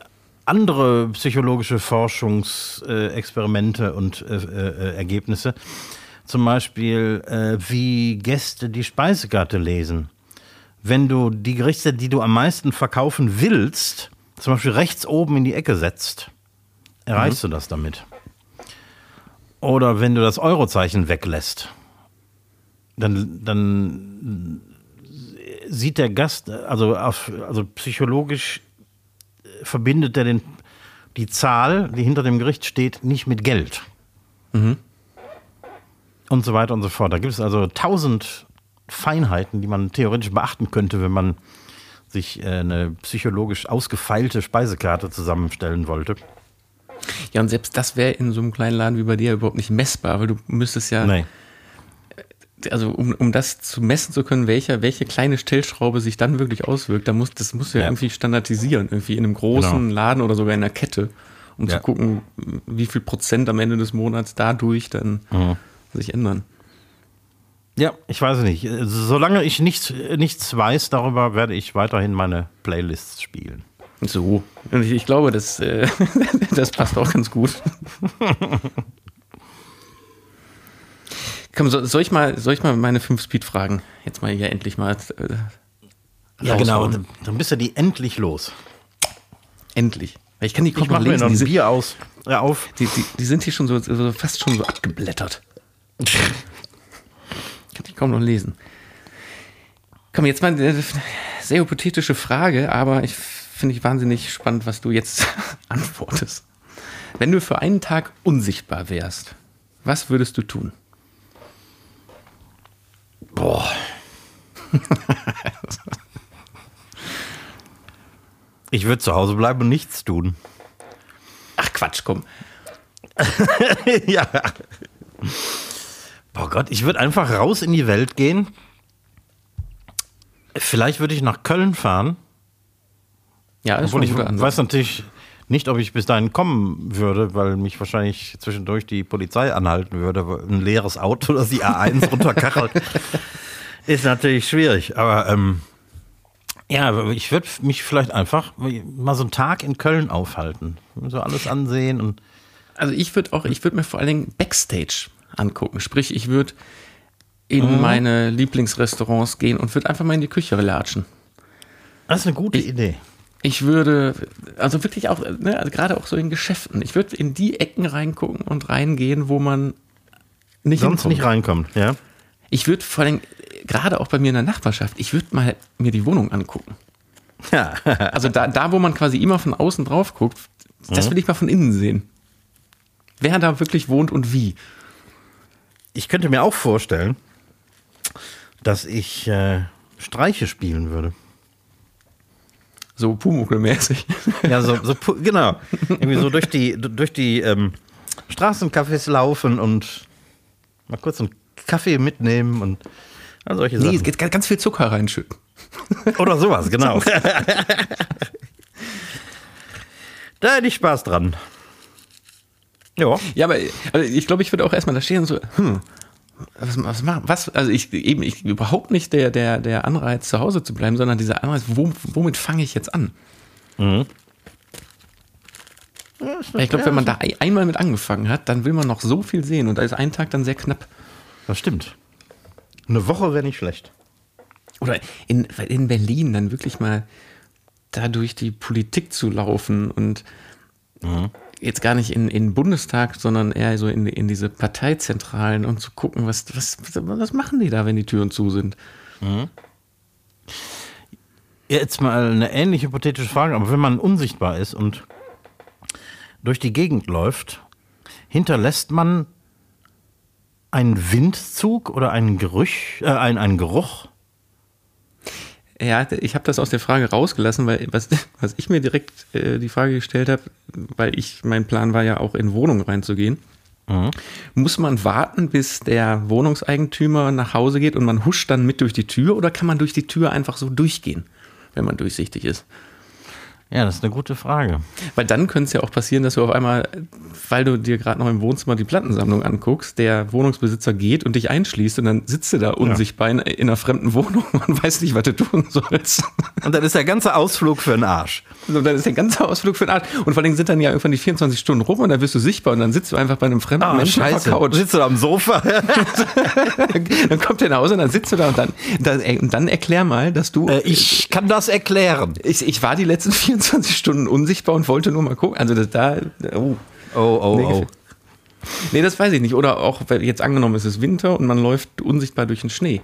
andere psychologische Forschungsexperimente und äh, äh, Ergebnisse. Zum Beispiel, wie Gäste die Speisekarte lesen wenn du die Gerichte, die du am meisten verkaufen willst, zum Beispiel rechts oben in die Ecke setzt, erreichst mhm. du das damit. Oder wenn du das Eurozeichen weglässt, dann, dann sieht der Gast, also, auf, also psychologisch verbindet er den, die Zahl, die hinter dem Gericht steht, nicht mit Geld. Mhm. Und so weiter und so fort. Da gibt es also tausend Feinheiten, die man theoretisch beachten könnte, wenn man sich äh, eine psychologisch ausgefeilte Speisekarte zusammenstellen wollte. Ja, und selbst das wäre in so einem kleinen Laden wie bei dir überhaupt nicht messbar, weil du müsstest ja. Nee. Also um, um das zu messen zu können, welcher, welche kleine Stellschraube sich dann wirklich auswirkt, da muss, das musst du ja, ja. irgendwie standardisieren, irgendwie in einem großen genau. Laden oder sogar in einer Kette, um ja. zu gucken, wie viel Prozent am Ende des Monats dadurch dann mhm. sich ändern. Ja, ich weiß nicht. Solange ich nichts, nichts weiß darüber, werde ich weiterhin meine Playlists spielen. So. Und ich, ich glaube, das, äh, das passt auch ganz gut. Komm, so, soll, ich mal, soll ich mal meine fünf Speed fragen? Jetzt mal hier endlich mal. Äh, ja, genau. Dann bist du die endlich los. Endlich. Ich kann die ich noch lesen. Mir noch ein Bier aus, äh, auf. Die, die, die sind hier schon so, so fast schon so abgeblättert. kann ich kaum noch lesen. Komm, jetzt mal eine sehr hypothetische Frage, aber ich finde ich wahnsinnig spannend, was du jetzt antwortest. Wenn du für einen Tag unsichtbar wärst, was würdest du tun? Ich würde zu Hause bleiben und nichts tun. Ach Quatsch, komm. ja. Boah Gott, ich würde einfach raus in die Welt gehen. Vielleicht würde ich nach Köln fahren. Ja, ist Obwohl ich weiß natürlich nicht, ob ich bis dahin kommen würde, weil mich wahrscheinlich zwischendurch die Polizei anhalten würde. Ein leeres Auto, das die A1 runterkachelt, ist natürlich schwierig. Aber ähm, ja, ich würde mich vielleicht einfach mal so einen Tag in Köln aufhalten. So alles ansehen und Also ich würde auch, ich würde mir vor allen Dingen Backstage angucken. Sprich, ich würde in meine Lieblingsrestaurants gehen und würde einfach mal in die Küche latschen. das ist eine gute Ich- Idee. Ich würde, also wirklich auch, ne, also gerade auch so in Geschäften, ich würde in die Ecken reingucken und reingehen, wo man nicht Sonst hinkommt. nicht reinkommt, ja. Ich würde vor allem, gerade auch bei mir in der Nachbarschaft, ich würde mal mir die Wohnung angucken. Ja. Also da, da, wo man quasi immer von außen drauf guckt, das will ich mal von innen sehen. Wer da wirklich wohnt und wie. Ich könnte mir auch vorstellen, dass ich äh, Streiche spielen würde. So Pumuckl-mäßig. Ja, so, so genau. Irgendwie so durch die, durch die ähm, Straßencafés laufen und mal kurz einen Kaffee mitnehmen und solche Nee, es Sachen. geht ganz viel Zucker reinschütten. Oder sowas, genau. da hätte ich Spaß dran. Ja. Ja, aber also ich glaube, ich würde auch erstmal da stehen und so, hm, was, was machen, was, also ich eben, ich überhaupt nicht der, der, der Anreiz, zu Hause zu bleiben, sondern dieser Anreiz, wo, womit fange ich jetzt an? Weil ich glaube, wenn man da ein- einmal mit angefangen hat, dann will man noch so viel sehen und da ist ein Tag dann sehr knapp. Das stimmt. Eine Woche wäre nicht schlecht. Oder in, in Berlin dann wirklich mal da durch die Politik zu laufen und jetzt gar nicht in, in den Bundestag, sondern eher so in, in diese Parteizentralen und zu gucken, was, was, was machen die da, wenn die Türen zu sind. Jetzt mal eine ähnlich hypothetische Frage, aber wenn man unsichtbar ist und durch die Gegend läuft, hinterlässt man einen Windzug oder einen Geruch, äh, einen, einen Geruch? Ja, ich habe das aus der Frage rausgelassen, weil was, was ich mir direkt äh, die Frage gestellt habe, weil ich, mein Plan war ja auch in Wohnungen reinzugehen. Muss man warten, bis der Wohnungseigentümer nach Hause geht und man huscht dann mit durch die Tür oder kann man durch die Tür einfach so durchgehen, wenn man durchsichtig ist? Ja, das ist eine gute Frage. Weil dann könnte es ja auch passieren, dass du auf einmal, weil du dir gerade noch im Wohnzimmer die Plattensammlung anguckst, der Wohnungsbesitzer geht und dich einschließt und dann sitzt du da unsichtbar in, in einer fremden Wohnung und weißt nicht, was du tun sollst. Und dann ist der ganze Ausflug für den Arsch. Und dann ist der ganze Ausflug für den Arsch. Und vor allem sind dann ja irgendwann die 24 Stunden rum und dann wirst du sichtbar und dann sitzt du einfach bei einem fremden Menschen auf der Couch. Sitzt du da am Sofa? dann kommt der nach Hause und dann sitzt du da und dann, dann, und dann erklär mal, dass du. Äh, ich kann das erklären. ich, ich war die letzten 24 Stunden unsichtbar und wollte nur mal gucken. Also das da. Oh. Oh, oh, Nee, oh. Nee, das weiß ich nicht. Oder auch, weil jetzt angenommen, es ist Winter und man läuft unsichtbar durch den Schnee.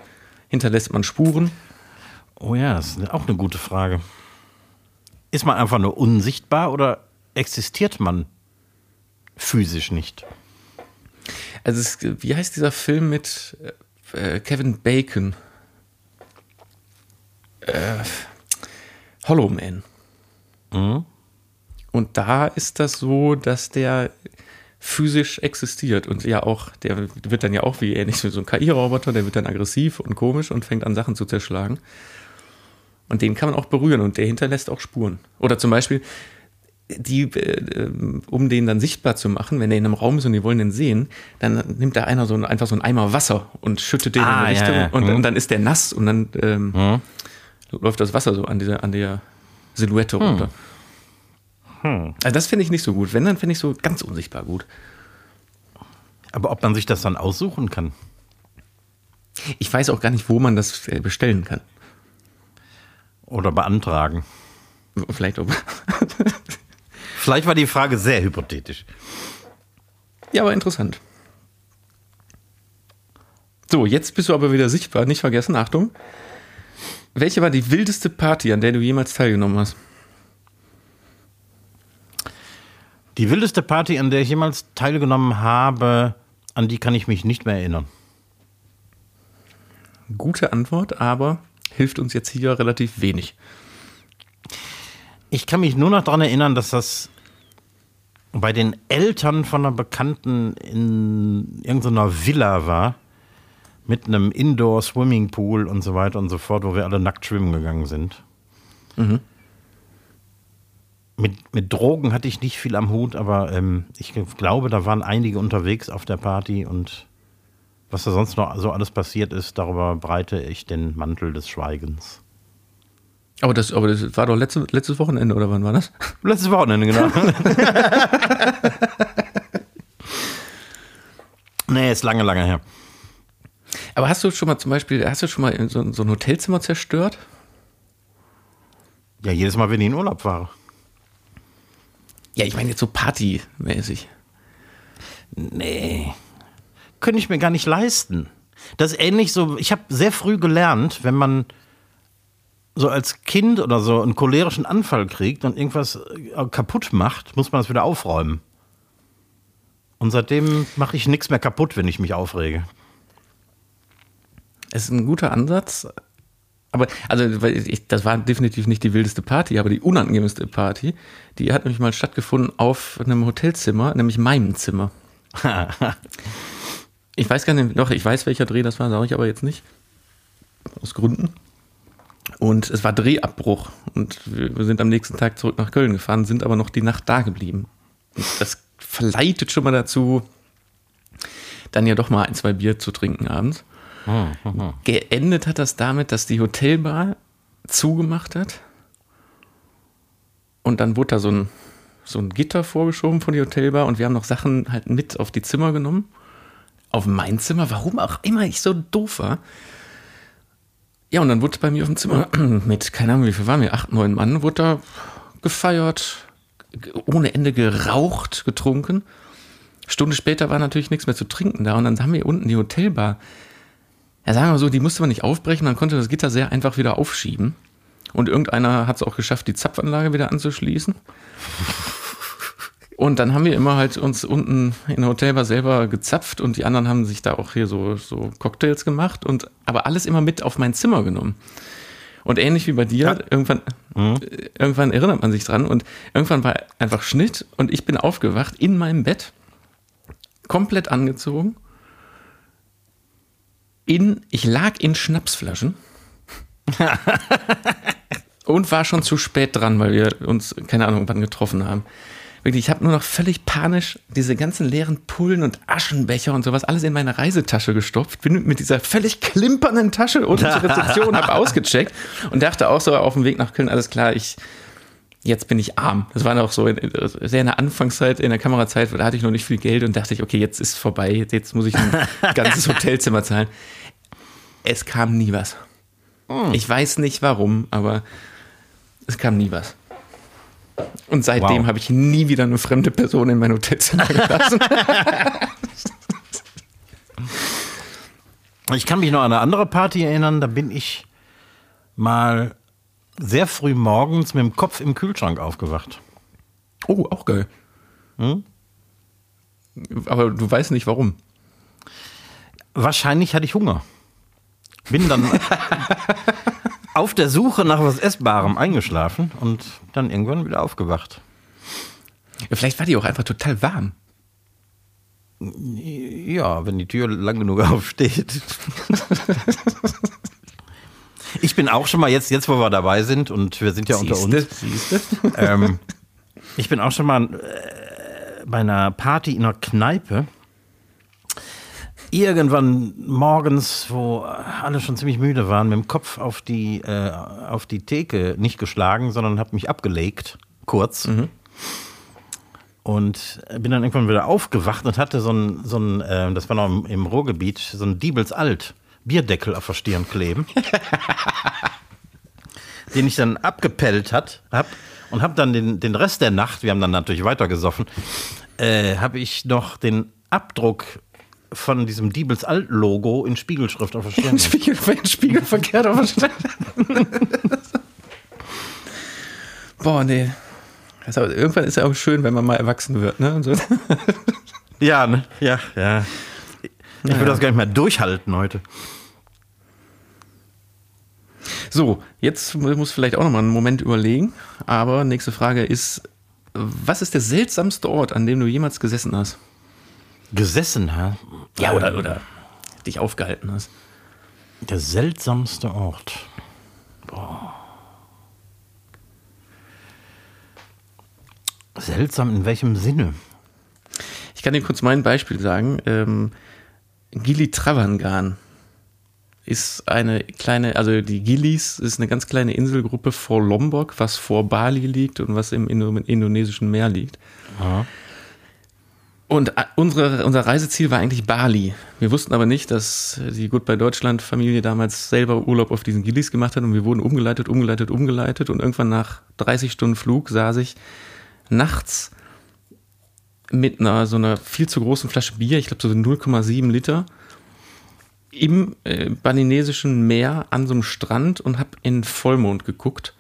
Hinterlässt man Spuren? Oh ja, das ist auch eine gute Frage. Ist man einfach nur unsichtbar oder existiert man physisch nicht? Also, es, wie heißt dieser Film mit äh, Kevin Bacon? Äh, Hollow Man. Und da ist das so, dass der physisch existiert und ja auch, der wird dann ja auch wie ähnlich wie so ein KI-Roboter, der wird dann aggressiv und komisch und fängt an Sachen zu zerschlagen. Und den kann man auch berühren und der hinterlässt auch Spuren. Oder zum Beispiel, die, äh, ähm, um den dann sichtbar zu machen, wenn er in einem Raum ist und die wollen den sehen, dann nimmt da einer so ein, einfach so einen Eimer Wasser und schüttet den Ah, in die ja, Richtung ja. Und, Mhm. und dann ist der nass und dann ähm, läuft das Wasser so an, dieser, an der Silhouette runter. Also das finde ich nicht so gut. Wenn, dann finde ich so ganz unsichtbar gut. Aber ob man sich das dann aussuchen kann? Ich weiß auch gar nicht, wo man das äh, bestellen kann. Oder beantragen? Vielleicht auch. Vielleicht war die Frage sehr hypothetisch. ja, aber interessant. So, jetzt bist du aber wieder sichtbar. Nicht vergessen, Achtung. Welche war die wildeste Party, an der du jemals teilgenommen hast? Die wildeste Party, an der ich jemals teilgenommen habe, an die kann ich mich nicht mehr erinnern. Gute Antwort, aber hilft uns jetzt hier relativ wenig. Ich kann mich nur noch daran erinnern, dass das bei den Eltern von einer Bekannten in irgendeiner Villa war. Mit einem Indoor-Swimmingpool und so weiter und so fort, wo wir alle nackt schwimmen gegangen sind. Mhm. Mit, mit Drogen hatte ich nicht viel am Hut, aber ähm, ich glaube, da waren einige unterwegs auf der Party und was da sonst noch so alles passiert ist, darüber breite ich den Mantel des Schweigens. Aber das, aber das war doch letzte, letztes Wochenende, oder wann war das? Letztes Wochenende, genau. nee, ist lange, lange her. Aber hast du schon mal zum Beispiel, hast du schon mal so, so ein Hotelzimmer zerstört? Ja, jedes Mal, wenn ich in Urlaub fahre. Ja, ich meine jetzt so partymäßig. Nee. Könnte ich mir gar nicht leisten. Das ist ähnlich so, ich habe sehr früh gelernt, wenn man so als Kind oder so einen cholerischen Anfall kriegt und irgendwas äh, kaputt macht, muss man das wieder aufräumen. Und seitdem mache ich nichts mehr kaputt, wenn ich mich aufrege. Ist ein guter Ansatz. Aber, also, ich, das war definitiv nicht die wildeste Party, aber die unangenehmste Party, die hat nämlich mal stattgefunden auf einem Hotelzimmer, nämlich meinem Zimmer. ich weiß gar nicht, doch, ich weiß, welcher Dreh das war, sage ich aber jetzt nicht. Aus Gründen. Und es war Drehabbruch. Und wir sind am nächsten Tag zurück nach Köln gefahren, sind aber noch die Nacht da geblieben. Und das verleitet schon mal dazu, dann ja doch mal ein, zwei Bier zu trinken abends. Geendet hat das damit, dass die Hotelbar zugemacht hat. Und dann wurde da so ein, so ein Gitter vorgeschoben von der Hotelbar und wir haben noch Sachen halt mit auf die Zimmer genommen. Auf mein Zimmer, warum auch immer ich so doof war. Ja, und dann wurde bei mir auf dem Zimmer mit, keine Ahnung, wie viel waren wir, acht, neun Mann, wurde da gefeiert, ohne Ende geraucht, getrunken. Stunde später war natürlich nichts mehr zu trinken da und dann haben wir unten die Hotelbar ja, sagen wir so, die musste man nicht aufbrechen, man konnte das Gitter sehr einfach wieder aufschieben. Und irgendeiner hat es auch geschafft, die Zapfanlage wieder anzuschließen. Und dann haben wir immer halt uns unten in der Hotelbar selber gezapft und die anderen haben sich da auch hier so, so Cocktails gemacht und aber alles immer mit auf mein Zimmer genommen. Und ähnlich wie bei dir, ja. irgendwann, mhm. irgendwann erinnert man sich dran und irgendwann war einfach Schnitt und ich bin aufgewacht in meinem Bett, komplett angezogen in, ich lag in Schnapsflaschen und war schon zu spät dran, weil wir uns, keine Ahnung, wann getroffen haben. Wirklich, ich habe nur noch völlig panisch diese ganzen leeren Pullen und Aschenbecher und sowas alles in meine Reisetasche gestopft. Bin mit dieser völlig klimpernden Tasche unten zur Rezeption, habe ausgecheckt und dachte auch so auf dem Weg nach Köln, alles klar, ich jetzt bin ich arm. Das war noch so in, sehr in der Anfangszeit, in der Kamerazeit, da hatte ich noch nicht viel Geld und dachte ich, okay, jetzt ist vorbei, jetzt muss ich ein ganzes Hotelzimmer zahlen. Es kam nie was. Hm. Ich weiß nicht warum, aber es kam nie was. Und seitdem wow. habe ich nie wieder eine fremde Person in mein Hotelzimmer gelassen. ich kann mich noch an eine andere Party erinnern, da bin ich mal sehr früh morgens mit dem Kopf im Kühlschrank aufgewacht. Oh, auch geil. Hm? Aber du weißt nicht warum. Wahrscheinlich hatte ich Hunger. Bin dann auf der Suche nach was Essbarem eingeschlafen und dann irgendwann wieder aufgewacht. Ja, vielleicht war die auch einfach total warm. Ja, wenn die Tür lang genug aufsteht. Ich bin auch schon mal jetzt, jetzt wo wir dabei sind und wir sind ja siehste, unter uns. Siehste? Ähm, ich bin auch schon mal äh, bei einer Party in einer Kneipe. Irgendwann morgens, wo alle schon ziemlich müde waren, mit dem Kopf auf die, äh, auf die Theke nicht geschlagen, sondern habe mich abgelegt, kurz. Mhm. Und bin dann irgendwann wieder aufgewacht und hatte so ein, so ein äh, das war noch im, im Ruhrgebiet, so ein Diebels Alt. Bierdeckel auf der Stirn kleben, den ich dann abgepellt hat, hab und habe dann den, den Rest der Nacht, wir haben dann natürlich weitergesoffen, äh, habe ich noch den Abdruck von diesem Diebels Alt-Logo in Spiegelschrift auf der Stirn. Spiegel, Spiegel verkehrt auf der Stirn. Boah, nee. Also, irgendwann ist ja auch schön, wenn man mal erwachsen wird, ne? So. ja, ne? Ja, ja. Ich würde das gar nicht mehr durchhalten heute. So, jetzt muss vielleicht auch noch mal einen Moment überlegen. Aber nächste Frage ist: Was ist der seltsamste Ort, an dem du jemals gesessen hast? Gesessen, hä? Ja, oder, oder dich aufgehalten hast. Der seltsamste Ort. Boah. Seltsam in welchem Sinne? Ich kann dir kurz mein Beispiel sagen. Ähm, Gili Travangan ist eine kleine, also die Gilis ist eine ganz kleine Inselgruppe vor Lombok, was vor Bali liegt und was im Indo indonesischen Meer liegt. Aha. Und unsere, unser Reiseziel war eigentlich Bali. Wir wussten aber nicht, dass die Goodbye Deutschland Familie damals selber Urlaub auf diesen Gilis gemacht hat und wir wurden umgeleitet, umgeleitet, umgeleitet und irgendwann nach 30 Stunden Flug saß ich nachts mit einer so einer viel zu großen Flasche Bier, ich glaube so 0,7 Liter, im äh, balinesischen Meer an so einem Strand und habe in Vollmond geguckt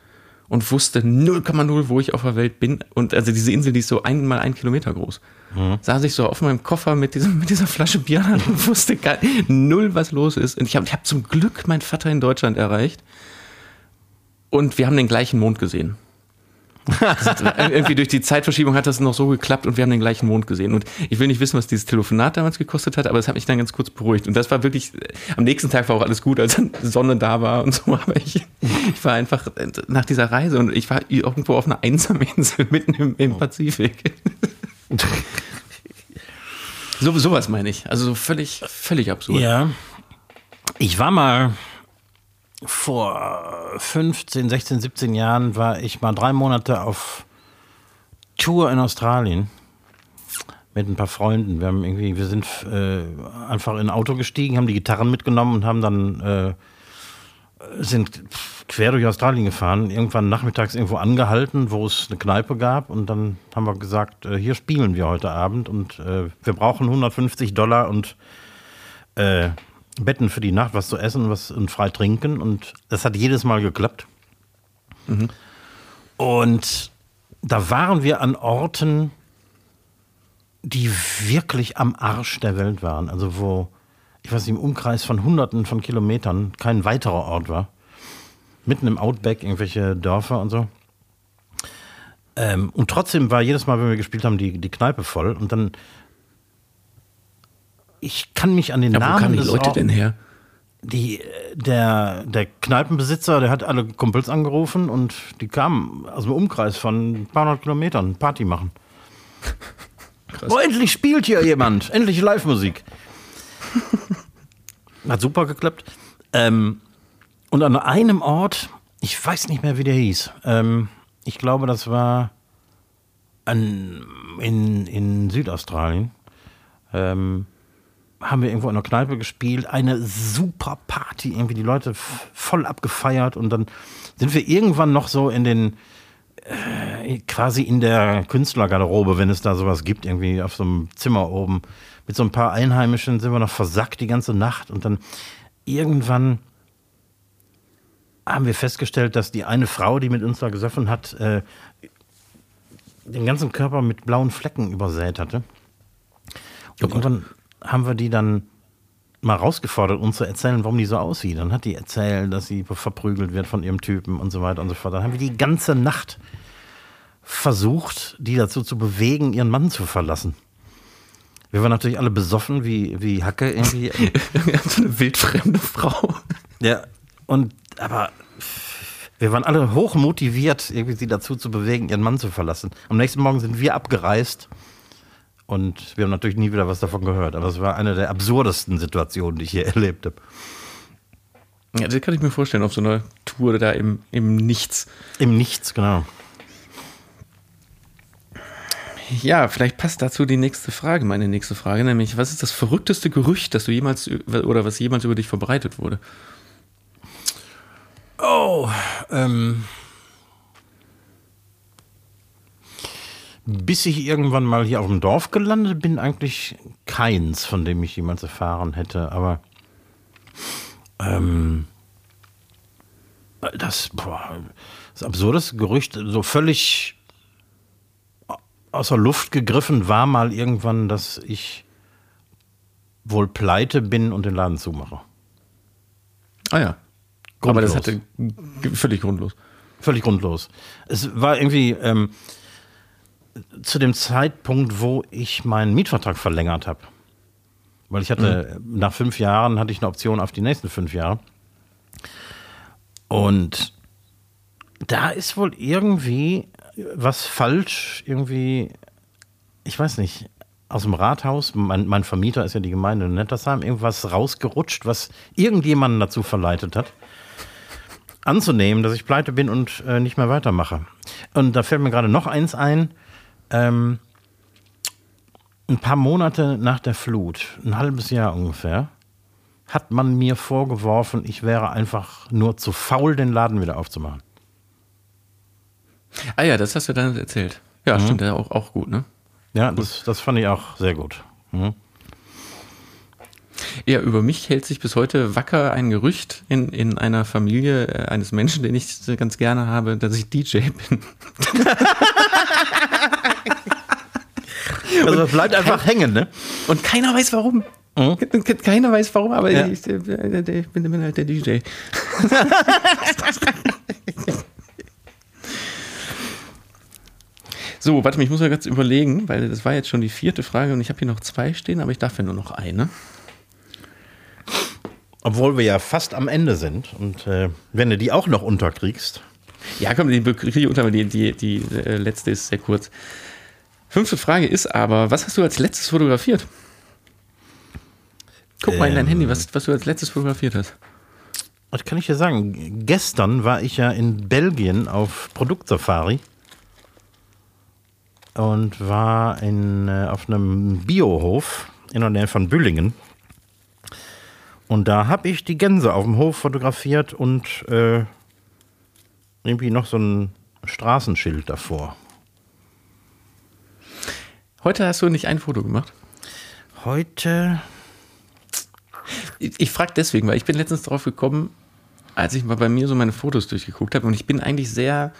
und wusste 0,0, wo ich auf der Welt bin. Und also diese Insel, die ist so einmal ein Kilometer groß. Mhm. Saß ich so auf meinem Koffer mit, diesem, mit dieser Flasche Bier an und wusste gar null, was los ist. Und ich habe ich hab zum Glück meinen Vater in Deutschland erreicht. Und wir haben den gleichen Mond gesehen. irgendwie durch die Zeitverschiebung hat das noch so geklappt und wir haben den gleichen Mond gesehen. Und ich will nicht wissen, was dieses Telefonat damals gekostet hat, aber es hat mich dann ganz kurz beruhigt. Und das war wirklich, am nächsten Tag war auch alles gut, als dann Sonne da war und so. Aber ich, ich war einfach nach dieser Reise und ich war irgendwo auf einer einsamen Insel mitten im, im Pazifik. so, sowas meine ich. Also völlig, völlig absurd. Ja. Ich war mal vor 15, 16, 17 Jahren war ich mal drei Monate auf Tour in Australien mit ein paar Freunden. Wir haben irgendwie, wir sind äh, einfach in ein Auto gestiegen, haben die Gitarren mitgenommen und haben dann äh, sind quer durch Australien gefahren, irgendwann nachmittags irgendwo angehalten, wo es eine Kneipe gab und dann haben wir gesagt, äh, hier spielen wir heute Abend und äh, wir brauchen 150 Dollar und äh, Betten für die Nacht, was zu essen was und frei trinken. Und das hat jedes Mal geklappt. Mhm. Und da waren wir an Orten, die wirklich am Arsch der Welt waren. Also wo, ich weiß nicht, im Umkreis von Hunderten von Kilometern kein weiterer Ort war. Mitten im Outback, irgendwelche Dörfer und so. Ähm, und trotzdem war jedes Mal, wenn wir gespielt haben, die, die Kneipe voll. Und dann ich kann mich an den ja, Namen. Wo kamen die Leute denn her? Die, der, der Kneipenbesitzer, der hat alle Kumpels angerufen und die kamen aus dem Umkreis von ein paar hundert Kilometern Party machen. Krass. Oh, endlich spielt hier jemand. endlich Live-Musik. Hat super geklappt. Ähm, und an einem Ort, ich weiß nicht mehr, wie der hieß. Ähm, ich glaube, das war an, in, in Südaustralien. Ähm, haben wir irgendwo in einer Kneipe gespielt, eine super Party, irgendwie die Leute voll abgefeiert und dann sind wir irgendwann noch so in den äh, quasi in der Künstlergarderobe, wenn es da sowas gibt, irgendwie auf so einem Zimmer oben mit so ein paar Einheimischen sind wir noch versackt die ganze Nacht und dann irgendwann haben wir festgestellt, dass die eine Frau, die mit uns da gesoffen hat, äh, den ganzen Körper mit blauen Flecken übersät hatte. Und oh irgendwann haben wir die dann mal rausgefordert, uns zu erzählen, warum die so aussieht. Dann hat die erzählt, dass sie verprügelt wird von ihrem Typen und so weiter und so fort. Dann haben wir die ganze Nacht versucht, die dazu zu bewegen, ihren Mann zu verlassen. Wir waren natürlich alle besoffen wie, wie Hacke irgendwie. so eine wildfremde Frau. Ja, und aber wir waren alle hoch motiviert, irgendwie sie dazu zu bewegen, ihren Mann zu verlassen. Am nächsten Morgen sind wir abgereist und wir haben natürlich nie wieder was davon gehört. Aber es war eine der absurdesten Situationen, die ich hier erlebt habe. Ja, das kann ich mir vorstellen, auf so einer Tour da im, im Nichts. Im Nichts, genau. Ja, vielleicht passt dazu die nächste Frage, meine nächste Frage, nämlich, was ist das verrückteste Gerücht, das du jemals oder was jemals über dich verbreitet wurde? Oh, ähm, bis ich irgendwann mal hier auf dem Dorf gelandet bin, eigentlich keins, von dem ich jemals erfahren hätte. Aber ähm, das, boah, das absurdes Gerücht, so völlig außer Luft gegriffen war mal irgendwann, dass ich wohl pleite bin und den Laden zumache. Ah ja. Aber Grundlos. das hatte völlig grundlos. Völlig grundlos. Es war irgendwie ähm, zu dem Zeitpunkt, wo ich meinen Mietvertrag verlängert habe. Weil ich hatte, nach fünf Jahren hatte ich eine Option auf die nächsten fünf Jahre. Und da ist wohl irgendwie was falsch, irgendwie, ich weiß nicht, aus dem Rathaus, mein, mein Vermieter ist ja die Gemeinde Nettersheim, irgendwas rausgerutscht, was irgendjemanden dazu verleitet hat anzunehmen, dass ich pleite bin und äh, nicht mehr weitermache. Und da fällt mir gerade noch eins ein. Ähm, ein paar Monate nach der Flut, ein halbes Jahr ungefähr, hat man mir vorgeworfen, ich wäre einfach nur zu faul, den Laden wieder aufzumachen. Ah ja, das hast du dann erzählt. Ja, stimmt, ja auch, auch gut, ne? Ja, das, das fand ich auch sehr gut. Mhm. Ja, über mich hält sich bis heute wacker ein Gerücht in, in einer Familie äh, eines Menschen, den ich ganz gerne habe, dass ich DJ bin. Also das bleibt einfach hängen, ne? Und keiner weiß warum. Keiner weiß warum, aber Ja. ich, äh, ich bin, halt der DJ. so, warte mal, ich muss mal ganz überlegen, weil das war jetzt schon die vierte Frage und ich habe hier noch zwei stehen, aber ich darf ja nur noch eine. Obwohl wir ja fast am Ende sind. Und äh, wenn du die auch noch unterkriegst, Ja, komm, die kriege ich unter, aber die, die, die äh, letzte ist sehr kurz. Fünfte Frage ist aber, was hast du als letztes fotografiert? Guck mal in dein Ähm. Handy, was, was du als letztes fotografiert hast. was kann ich dir sagen? Gestern war ich ja in Belgien auf Produktsafari. und war in, äh, auf einem Biohof in der Nähe von Büllingen. Und da habe ich die Gänse auf dem Hof fotografiert und äh, irgendwie noch so ein Straßenschild davor. Heute hast du nicht ein Foto gemacht. Heute, Ich, ich frage deswegen, weil ich bin letztens drauf gekommen, als ich mal bei mir so meine Fotos durchgeguckt habe und ich bin eigentlich sehr,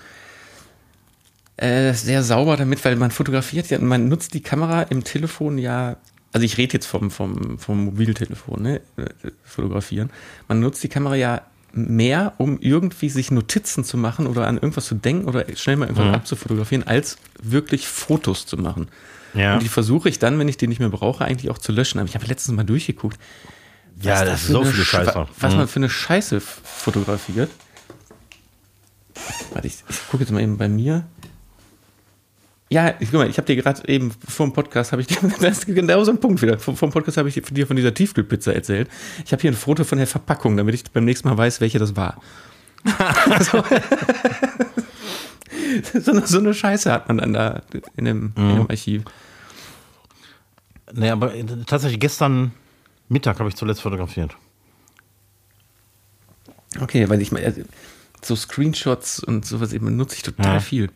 äh, sehr sauber damit, weil man fotografiert ja, man nutzt die Kamera im Telefon ja, also ich rede jetzt vom, vom, vom Mobiltelefon, ne, fotografieren. Man nutzt die Kamera ja mehr, um irgendwie sich Notizen zu machen oder an irgendwas zu denken oder schnell mal irgendwas abzufotografieren, als wirklich Fotos zu machen. Ja. Und die versuche ich dann, wenn ich die nicht mehr brauche, eigentlich auch zu löschen. Aber ich habe letztens mal durchgeschguckt. Ja, was das da ist so viel Scheiße. Was Mhm. man für eine Scheiße fotografiert. Warte, ich, ich gucke jetzt mal eben bei mir. Ja, ich, guck mal, ich habe dir gerade eben vor dem Podcast, habe ich dir, das ist genau so ein Punkt wieder. Vor, vor dem Podcast habe ich dir von dieser Tiefkühlpizza erzählt. Ich habe hier ein Foto von der Verpackung, damit ich beim nächsten Mal weiß, welche das war. so, so, eine, so eine Scheiße hat man dann da in dem, in Mhm. dem Archiv. Nee, aber tatsächlich gestern Mittag habe ich zuletzt fotografiert. Okay, weil ich mal, also, so Screenshots und sowas eben nutze ich total Ja. viel.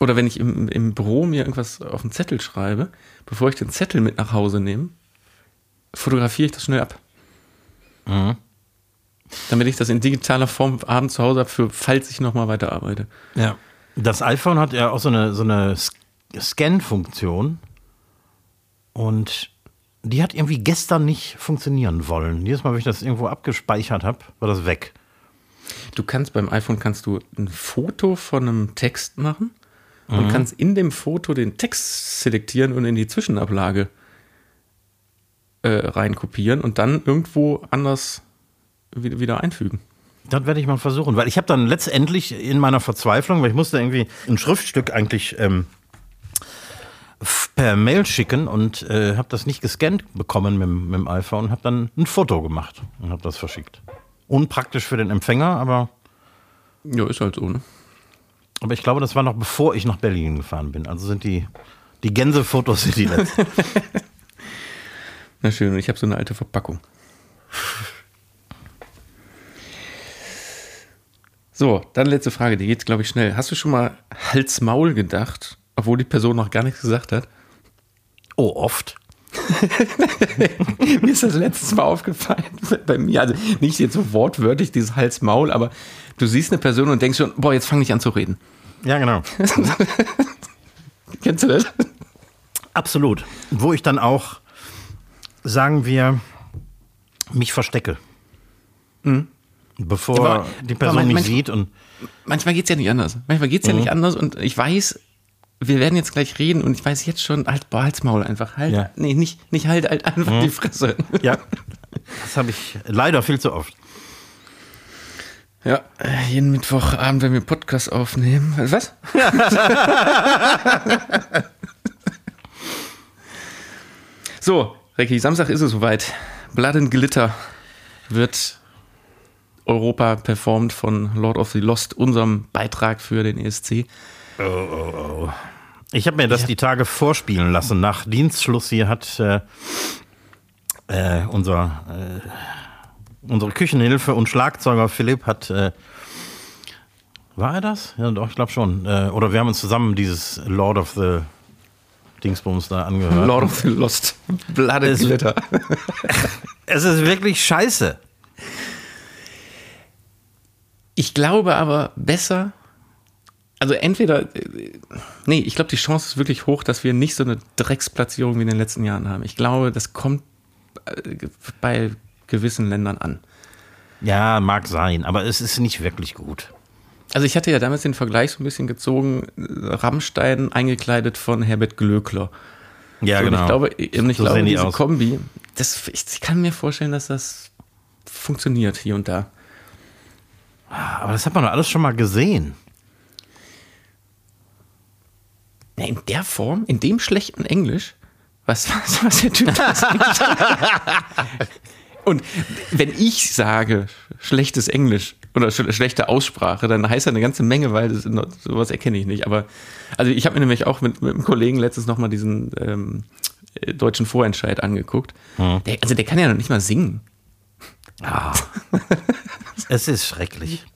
Oder wenn ich im, im Büro mir irgendwas auf einen Zettel schreibe, bevor ich den Zettel mit nach Hause nehme, fotografiere ich das schnell ab. Mhm. Damit ich das in digitaler Form abends zu Hause habe, für falls ich nochmal weiterarbeite. Ja. Das iPhone hat ja auch so eine, so eine Scan-Funktion. Und die hat irgendwie gestern nicht funktionieren wollen. Jedes Mal, wenn ich das irgendwo abgespeichert habe, war das weg. Du kannst beim iPhone kannst du ein Foto von einem Text machen und Mhm. kannst in dem Foto den Text selektieren und in die Zwischenablage äh, reinkopieren und dann irgendwo anders wieder, einfügen. Das werde ich mal versuchen, weil ich habe dann letztendlich in meiner Verzweiflung, weil ich musste irgendwie ein Schriftstück eigentlich ähm, per Mail schicken und äh, habe das nicht gescannt bekommen mit, dem- mit dem iPhone und habe dann ein Foto gemacht und habe das verschickt. Unpraktisch für den Empfänger, aber, Ja, ist halt so, ne? aber ich glaube, das war noch bevor ich nach Berlin gefahren bin. Also sind die, die Gänsefotos sind die letzten. Na schön, und ich habe so eine alte Verpackung. So, dann letzte Frage, die geht, glaube ich, schnell. Hast du schon mal Hals-Maul gedacht, obwohl die Person noch gar nichts gesagt hat? oh, oft. mir ist das letztes Mal aufgefallen. Bei mir, also nicht jetzt so wortwörtlich dieses Hals-Maul, aber du siehst eine Person und denkst schon, boah, jetzt fange ich an zu reden. Ja, genau. Kennst du das? Absolut. Wo ich dann auch, sagen wir, mich verstecke. Bevor Aber- die Person man- mich manch- sieht und Manchmal geht es ja nicht anders. Manchmal geht es ja nicht anders und ich weiß, wir werden jetzt gleich reden und ich weiß jetzt schon, halt, boah, halt's Maul einfach. Halt, Ja. nee, nicht, nicht halt, halt einfach die Fresse. ja, das habe ich leider viel zu oft. Ja, jeden Mittwochabend, wenn wir Podcast aufnehmen. Was? so, Recki, Samstag ist es soweit. Blood and Glitter wird Europa performt von Lord of the Lost, unserem Beitrag für den ESC. Ich habe mir das die Tage vorspielen lassen. Nach Dienstschluss hier hat äh, äh, unser, äh, unsere Küchenhilfe und Schlagzeuger Philipp hat. Äh, war er das? Ja, doch, ich glaube schon. Äh, oder wir haben uns zusammen dieses Lord of the Dingsbums da angehört. Lord of the Lost, Blood Es- Glitter. Es ist wirklich scheiße. Ich glaube aber besser, also entweder, äh, nee, ich glaube, die Chance ist wirklich hoch, dass wir nicht so eine Drecksplatzierung wie in den letzten Jahren haben. Ich glaube, das kommt äh, bei gewissen Ländern an. Ja, mag sein, aber es ist nicht wirklich gut. Also ich hatte ja damals den Vergleich so ein bisschen gezogen, Rammstein eingekleidet von Herbert Glöckler. Ja, So, genau. Und ich glaube, ich So glaube diese aus. Kombi, das, ich, ich kann mir vorstellen, dass das funktioniert hier und da. aber das hat man doch alles schon mal gesehen. Ja, in der Form, in dem schlechten Englisch, was, was, was der Typ da singt. Und wenn ich sage schlechtes Englisch oder sch schlechte Aussprache, dann heißt das eine ganze Menge, weil das, sowas erkenne ich nicht. Aber also ich habe mir nämlich auch mit, mit einem Kollegen letztens nochmal diesen ähm, äh, deutschen Vorentscheid angeguckt. Der, also der kann ja noch nicht mal singen. Ah. es ist schrecklich.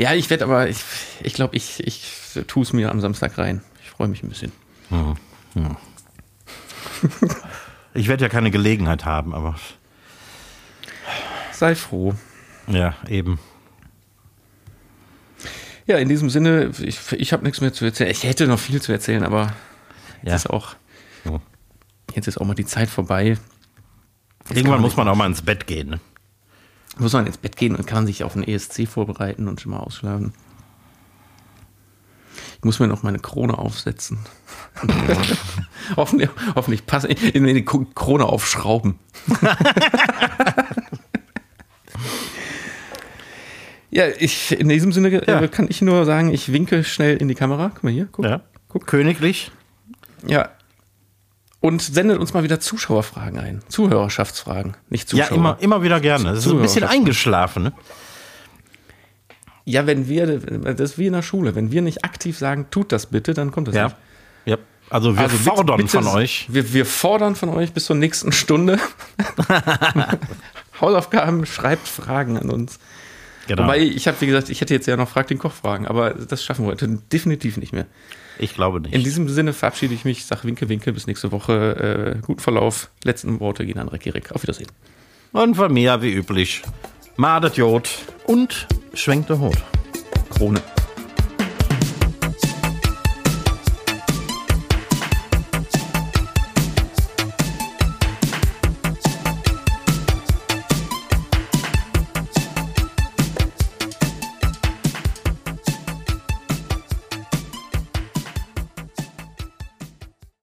Ja, ich werde aber, ich ich, glaube, ich, ich tue es mir am Samstag rein. Ich freue mich ein bisschen. Ich werde ja keine Gelegenheit haben, aber Sei froh. ja, eben. Ja, in diesem Sinne, ich, ich habe nichts mehr zu erzählen. Ich hätte noch viel zu erzählen, aber Ja. jetzt ist auch, jetzt ist auch mal die Zeit vorbei. Irgendwann muss man auch mal ins Bett gehen. Ne? Muss man ins Bett gehen und kann sich auf den ESC vorbereiten und schon mal ausschlafen. Ich muss mir noch meine Krone aufsetzen. hoffentlich, hoffentlich passen, in die Krone aufschrauben. ja, ich, in diesem Sinne äh, Ja. kann ich nur sagen, ich winke schnell in die Kamera. Guck mal hier, guck. Ja. Königlich. Ja. Und sendet uns mal wieder Zuschauerfragen ein. Zuhörerschaftsfragen, nicht Zuschauer. Ja, immer, immer wieder gerne. Es ist ein bisschen eingeschlafen. Ne? Ja, wenn wir, das ist wie in der Schule, wenn wir nicht aktiv sagen, tut das bitte, dann kommt das Ja. nicht. ja. Also wir Also bitte- fordern bitte- von euch. Wir, wir fordern von euch bis zur nächsten Stunde Hausaufgaben, schreibt Fragen an uns. Genau. Wobei, ich habe, wie gesagt, ich hätte jetzt ja noch Frag den Koch Fragen, aber das schaffen wir heute definitiv nicht mehr. Ich glaube nicht. In diesem Sinne verabschiede ich mich, sag Winke, Winke, bis nächste Woche. Äh, guten Verlauf. Letzten Worte gehen an Recki Rick. Auf Wiedersehen. Und von mir, wie üblich, Madet Jod und schwenkte Hut. Krone.